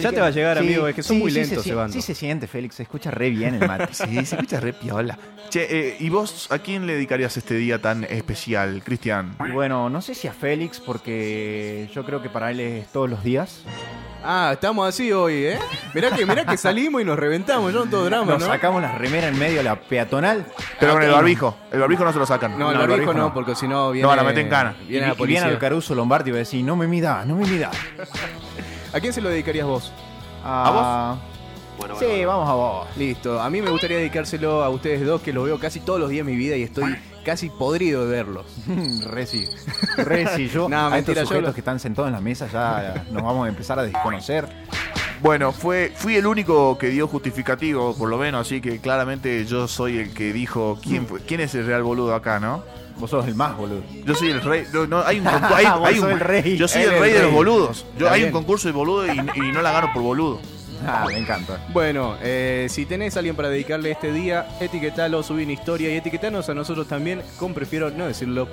ya que- te va a llegar, sí, amigo. Es que son sí, muy sí lentos, se, se van. Sí se siente, Félix. Se escucha re bien el mate. Sí, se escucha re piola. Che, eh, ¿y vos a quién le dedicarías este día tan especial, Cristian? Bueno, no sé si a Félix, porque yo creo que para él es todos los días. Ah, estamos así hoy, ¿eh? Mirá que, mirá que salimos y nos reventamos, yo en todo drama, Nos ¿no? sacamos la remera en medio de la peatonal. Pero con el Ah, barbijo. El barbijo no se lo sacan. No, el No, el barbijo barbijo no, no. porque si no viene. No, la meten en cana. Y, Viene la y policía. viene al Caruso Lombardi y va a decir, no me mida, no me mida. ¿A quién se lo dedicarías vos? ¿A, vos? sí, vamos a vos. Listo. A mí me gustaría dedicárselo a ustedes dos, que los veo casi todos los días de mi vida y estoy casi podrido de verlos. Reci. Reci, yo No, a mentira, estos sujetos lo- que están sentados en la mesa ya nos vamos a empezar a desconocer. Bueno, fue, fui el único que dio justificativo, por lo menos, así que claramente yo soy el que dijo quién, fue- quién es el real boludo acá, ¿no? Vos sos el más, boludo. Yo soy el rey. No, no, hay un, concurso- hay- hay un- el rey. Yo soy el rey de los boludos. Yo, hay bien. un concurso de boludo y, y no la gano por boludo. Ah, me encanta. Bueno, eh, si tenés a alguien para dedicarle este día, etiquetalo, subí una historia y etiquetanos a nosotros también con prefiero no decirlo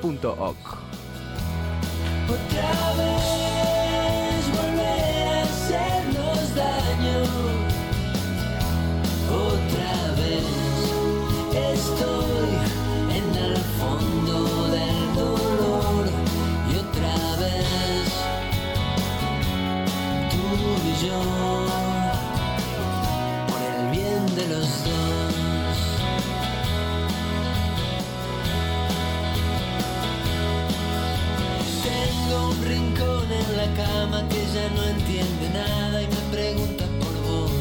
la cama que ya no entiende nada y me pregunta por vos.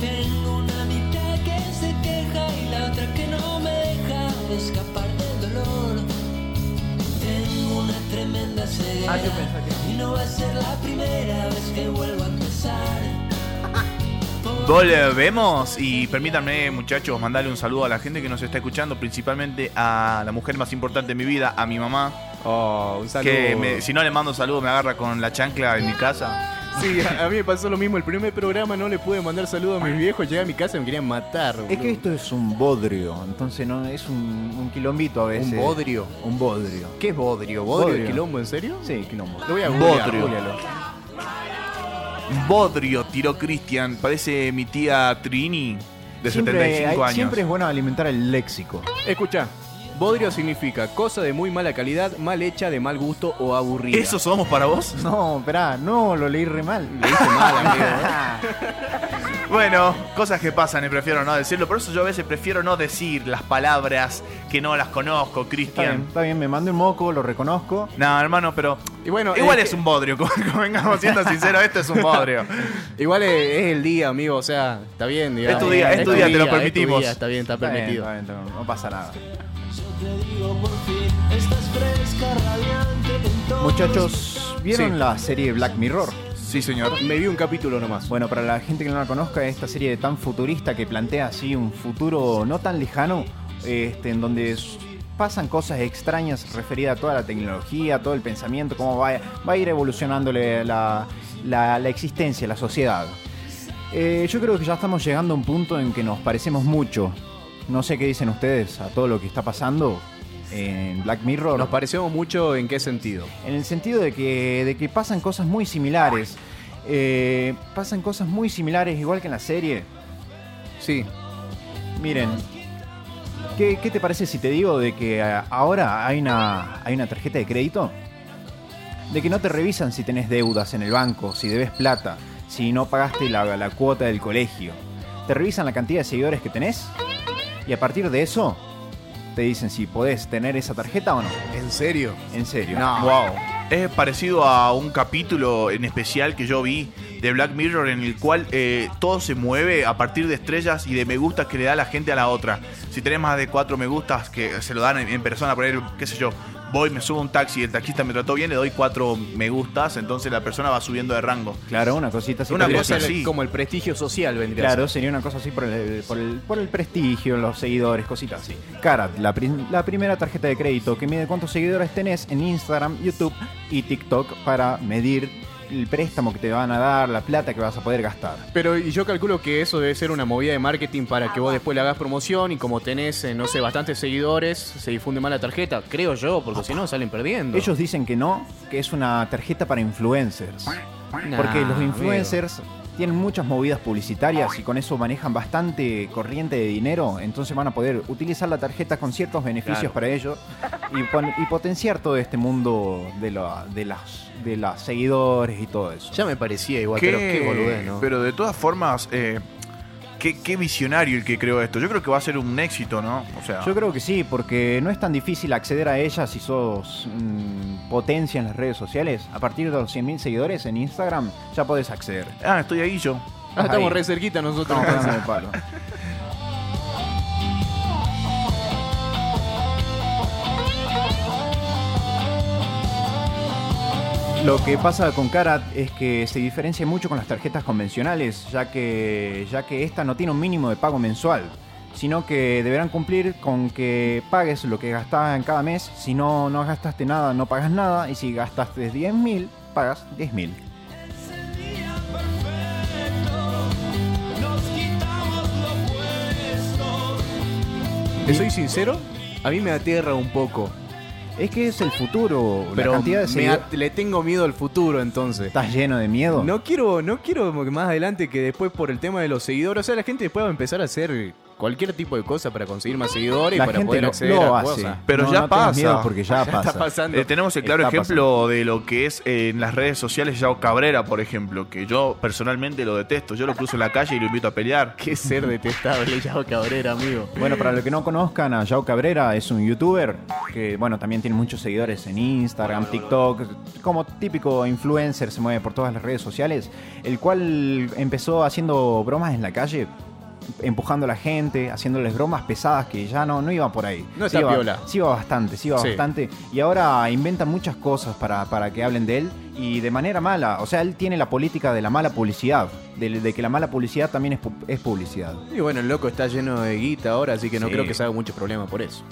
Tengo una mitad que se queja y la otra que no me deja escapar del dolor. Tengo una tremenda ceguera y no va a ser la primera vez que vuelvo a empezar. Volvemos y permítanme, muchachos, mandarle un saludo a la gente que nos está escuchando, principalmente a la mujer más importante de mi vida, a mi mamá. Oh, un saludo. Que me- si no le mando un saludo, me agarra con la chancla en mi casa. Sí, a a mí me pasó lo mismo. El primer programa no le pude mandar saludos a mis viejos. Llegué a mi casa y me querían matar. Es que esto es un bodrio, entonces no es un, un quilombito a veces. ¿Un bodrio? Un bodrio. ¿Qué es bodrio? ¿Bodrio, Bodrio. de quilombo, en serio? Sí, quilombo. Lo voy a googlear, Bodrio. googlealo. Bodrio, tiró Cristian. Parece mi tía Trini, de Siempre, 75 hay- años. siempre es bueno alimentar el léxico. Escucha. Bodrio significa cosa de muy mala calidad, mal hecha, de mal gusto o aburrida. ¿Eso somos para vos? No, esperá, no, lo leí re mal. Leíste mal, amigo. ¿eh? Bueno, cosas que pasan y prefiero no decirlo. Por eso yo a veces prefiero no decir las palabras que no las conozco, Está bien, Cristian. está bien, me mandé un moco, lo reconozco. No, hermano, pero Y bueno, igual es un bodrio. Como, como vengamos siendo sinceros, esto es un bodrio. Igual es, es el día, amigo. O sea, está bien, digamos. Es tu día, es tu día, te lo es tu permitimos. día, está bien, está Está bien, permitido. está bien, no, no pasa nada. Muchachos, ¿vieron Sí. la serie Black Mirror? Sí, señor. Me vi un capítulo nomás. Bueno, para la gente que no la conozca, esta serie tan futurista que plantea así un futuro no tan lejano, este, en donde s- pasan cosas extrañas referidas a toda la tecnología, todo el pensamiento, cómo va, va a ir evolucionándole la, la- la existencia, la sociedad. Eh, yo creo que ya estamos llegando a un punto en que nos parecemos mucho. No sé qué dicen ustedes a todo lo que está pasando. en Black Mirror. Nos parecemos mucho en qué sentido. En el sentido de que, de que pasan cosas muy similares. Eh, pasan cosas muy similares, igual que en la serie. Sí. Miren, ¿qué, qué te parece si te digo de que eh, ahora hay una, hay una tarjeta de crédito? De que no te revisan si tenés deudas en el banco, si debes plata, si no pagaste la, la cuota del colegio. Te revisan la cantidad de seguidores que tenés y a partir de eso te dicen si podés tener esa tarjeta o no. ¿En serio? En serio. No. Wow. Es parecido a un capítulo en especial que yo vi de Black Mirror en el cual eh, todo se mueve a partir de estrellas y de me gustas que le da la gente a la otra. Si tenés más de cuatro me gustas que se lo dan en, en persona, por ejemplo, qué sé yo, voy, me subo a un taxi y el taxista me trató bien, le doy cuatro me gustas, entonces la persona va subiendo de rango. Claro, una cosita así. Una cosa así. Como el prestigio social vendría a Claro, ser. sería una cosa así por el, por el, por el prestigio, los seguidores, cositas así. Karat, la, prim- la primera tarjeta de crédito que mide cuántos seguidores tenés en Instagram, YouTube y TikTok para medir el préstamo que te van a dar, la plata que vas a poder gastar. Pero y yo calculo que eso debe ser una movida de marketing para que vos después le hagas promoción y como tenés, eh, no sé, bastantes seguidores, se difunde más la tarjeta. Creo yo, porque si no salen perdiendo. Ellos dicen que no, que es una tarjeta para influencers. Porque los influencers tienen muchas movidas publicitarias y con eso manejan bastante corriente de dinero, entonces van a poder utilizar la tarjeta con ciertos beneficios Claro. para ellos y, pon- y potenciar todo este mundo de, la- de las de los seguidores y todo eso. Ya me parecía igual, pero qué boludez, ¿no? Pero de todas formas, eh, qué, qué visionario el que creó esto. Yo creo que va a ser un éxito, ¿no? O sea, Yo creo que sí, porque no es tan difícil acceder a ella si sos mm, potencia en las redes sociales. A partir de los 100.000 seguidores en Instagram ya podés acceder. ah, estoy ahí yo. Ah, estamos Ahí. re cerquita nosotros. Estamos Lo que pasa con Karat es que se diferencia mucho con las tarjetas convencionales, ya que, ya que esta no tiene un mínimo de pago mensual, sino que deberán cumplir con que pagues lo que gastás en cada mes. Si no, no gastaste nada, no pagas nada, y si gastaste 10.000, pagas 10.000. ¿Te soy sincero? A mí me aterra un poco. Es que es el futuro, Pero la cantidad de seguidores... le tengo miedo al futuro entonces. ¿Estás lleno de miedo? No quiero, no quiero que más adelante que después por el tema de los seguidores, o sea, la gente después va a empezar a hacer cualquier tipo de cosa para conseguir más seguidores La y para gente poder lo- acceder lo a hace. cosas. Pero No, ya no tengas pasa. miedo porque ya Ya pasa. está pasando. Eh, tenemos el claro Está ejemplo de lo que es eh, en las redes sociales Yao Cabrera, por ejemplo, que yo personalmente lo detesto. Yo lo cruzo en la calle y lo invito a pelear. Qué ser detestable, Yao Cabrera, amigo. Bueno, para los que no conozcan, a Yao Cabrera es un youtuber que, bueno, también tiene muchos seguidores en Instagram, TikTok, como típico influencer, se mueve por todas las redes sociales, el cual empezó haciendo bromas en la calle, empujando a la gente, haciéndoles bromas pesadas que ya no, no iban por ahí. No Sí está iba- piola. Sí iba bastante, sí iba Sí. bastante. Y ahora inventa muchas cosas para, para que hablen de él y de manera mala. O sea, él tiene la política de la mala publicidad, de, de que la mala publicidad también es, es publicidad. Y bueno, el loco está lleno de guita ahora, así que no Sí. creo que se haga mucho problema por eso.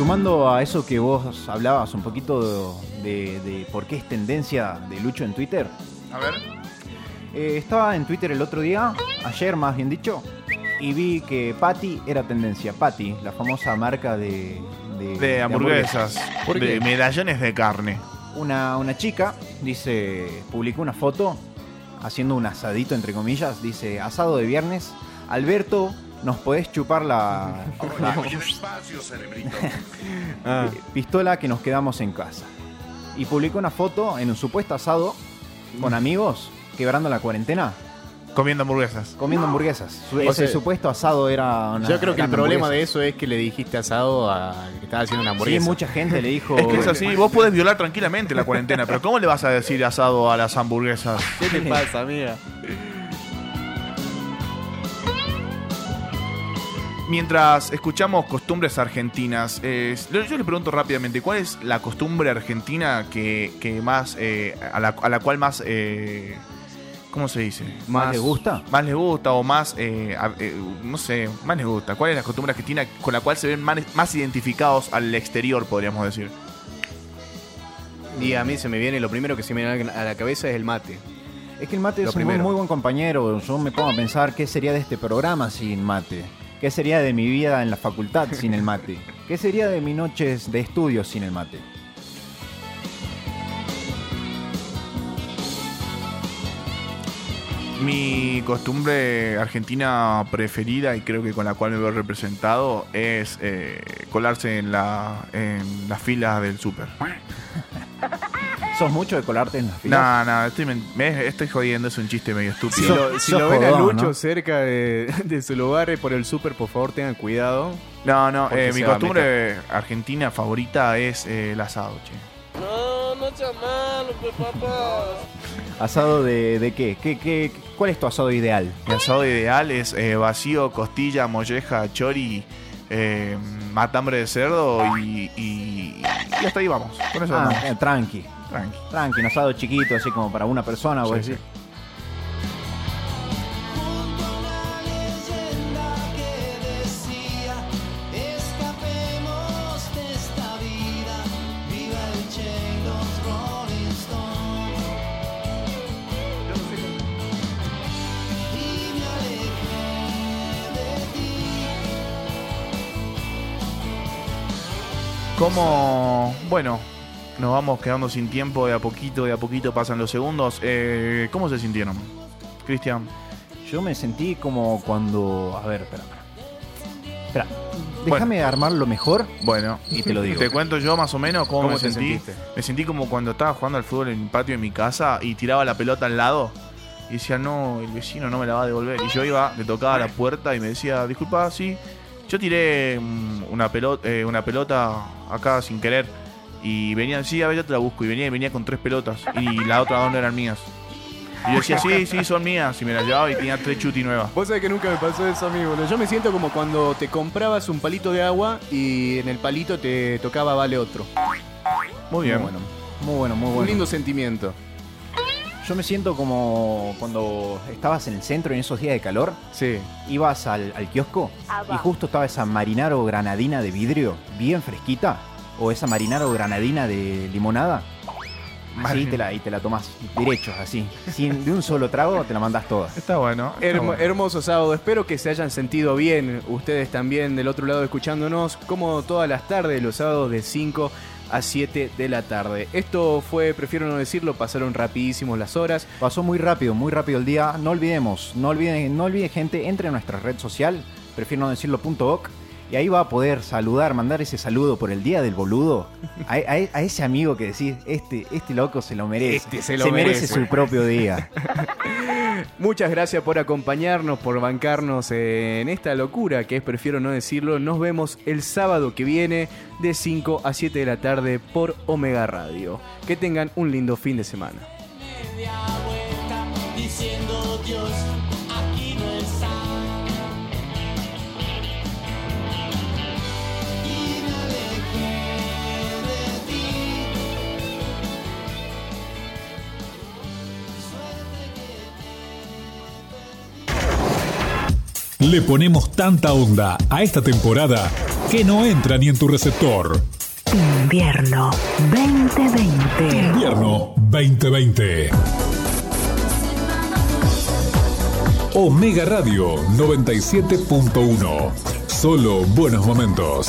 Sumando a eso que vos hablabas un poquito de, de por qué es tendencia de Lucho en Twitter. A ver. Eh, estaba en Twitter el otro día, ayer más bien dicho, y vi que Patty era tendencia. Patty, la famosa marca de, de, De hamburguesas, ¿Por de medallones de carne. Una, una chica dice, publicó una foto haciendo un asadito entre comillas, dice asado de viernes. Alberto, nos podés chupar la, la Ah. pistola que nos quedamos en casa. Y publicó una foto en un supuesto asado con amigos quebrando la cuarentena Comiendo hamburguesas. comiendo hamburguesas. Su- Ese sea, supuesto asado era una, Yo creo que el problema de eso es que le dijiste asado a que estaba haciendo una hamburguesa. Sí, mucha gente le dijo. Es que es así, vos podés violar tranquilamente la cuarentena, pero ¿cómo le vas a decir asado a las hamburguesas? ¿Qué te pasa, amiga? Mientras escuchamos costumbres argentinas, eh, yo le pregunto rápidamente, ¿cuál es la costumbre argentina que, que más, eh, a, la, a la cual más, eh, ¿cómo se dice? ¿Más le gusta? Más le gusta o más, eh, a- eh, no sé, más les gusta. ¿Cuál es la costumbre argentina con la cual se ven más, más identificados al exterior, podríamos decir? Y a mí se me viene, lo primero que se me viene a la cabeza es el mate. Es que el mate Lo es un muy, muy buen compañero. Yo me pongo a pensar qué sería de este programa sin mate. ¿Qué sería de mi vida en la facultad sin el mate? ¿Qué sería de mis noches de estudio sin el mate? Mi costumbre argentina preferida y creo que con la cual me veo representado es eh, colarse en, la, en las filas del súper. ¿Sos mucho de colarte en las filas? No, no, estoy, me- estoy jodiendo, es un chiste medio Si estúpido. lo, si lo ven a Lucho ¿no? cerca de, de su lugar eh, por el súper, por favor tengan cuidado. No, no, eh, mi costumbre argentina favorita es eh, el asado, che. No, no seas malo, pues papá. ¿Asado de, de qué? ¿Qué, qué? ¿Cuál es tu asado ideal? Mi asado ideal es eh, vacío, costilla, molleja, chori, eh, matambre de cerdo y, y, y hasta ahí vamos. Con eso Ah, vamos. eh, tranqui. Tranqui. Tranqui, un asado chiquito, así como para una persona, Sí, decís. Bueno, nos vamos quedando sin tiempo de a poquito, de a poquito pasan los segundos. Eh, ¿Cómo se sintieron? Cristian. Yo me sentí como cuando. A ver, espera. Espera. Déjame armar lo mejor Bueno, y te lo digo. Te cuento yo más o menos cómo, ¿Cómo me te sentí. sentiste? Me sentí como cuando estaba jugando al fútbol en el patio de mi casa y tiraba la pelota al lado. Y decía, no, el vecino no me la va a devolver. Y yo iba, le tocaba la puerta y me decía, disculpa, sí. Yo tiré mm, una pelota, una pelota acá sin querer. Y venían, sí, a ver, yo te la busco. Y venía, y venía con tres pelotas. Y las otras dos no eran mías. Y yo decía, sí, sí, son mías. Y me las llevaba y tenía tres chuti nuevas. Vos sabés que nunca me pasó eso, amigo. Yo me siento como cuando te comprabas un palito de agua y en el palito te tocaba vale otro. Muy bien. Muy bueno. Muy bueno, muy Un bueno. lindo sentimiento. Yo me siento como cuando estabas en el centro en esos días de calor, Sí. ibas al, al kiosco y justo estaba esa marinaro granadina de vidrio, bien fresquita, o esa marinaro granadina de limonada. Así te la, y te la tomás derecho, así. Sin, de un solo trago te la mandás toda. Está bueno. está Hermo- bueno. Hermoso sábado. Espero que se hayan sentido bien ustedes también del otro lado escuchándonos, como todas las tardes, los sábados de 5 a 7 de la tarde. Esto fue, prefiero no decirlo, pasaron rapidísimos las horas. Pasó muy rápido, muy rápido el día. No olvidemos, no olviden, no olviden gente, entre a nuestra red social, prefiero no decirlo punto .doc, y ahí va a poder saludar, mandar ese saludo por el día del boludo a, a- a ese amigo que decís, este, este loco se lo merece. Este se lo merece merece. su propio día. Muchas gracias por acompañarnos, por bancarnos en esta locura que es, prefiero no decirlo. Nos vemos el sábado que viene de 5 a 7 de la tarde por Omega Radio. Que tengan un lindo fin de semana. Le ponemos tanta onda a esta temporada que no entra ni en tu receptor. Invierno 2020. Invierno 2020. Omega Radio 97.1. Solo buenos momentos.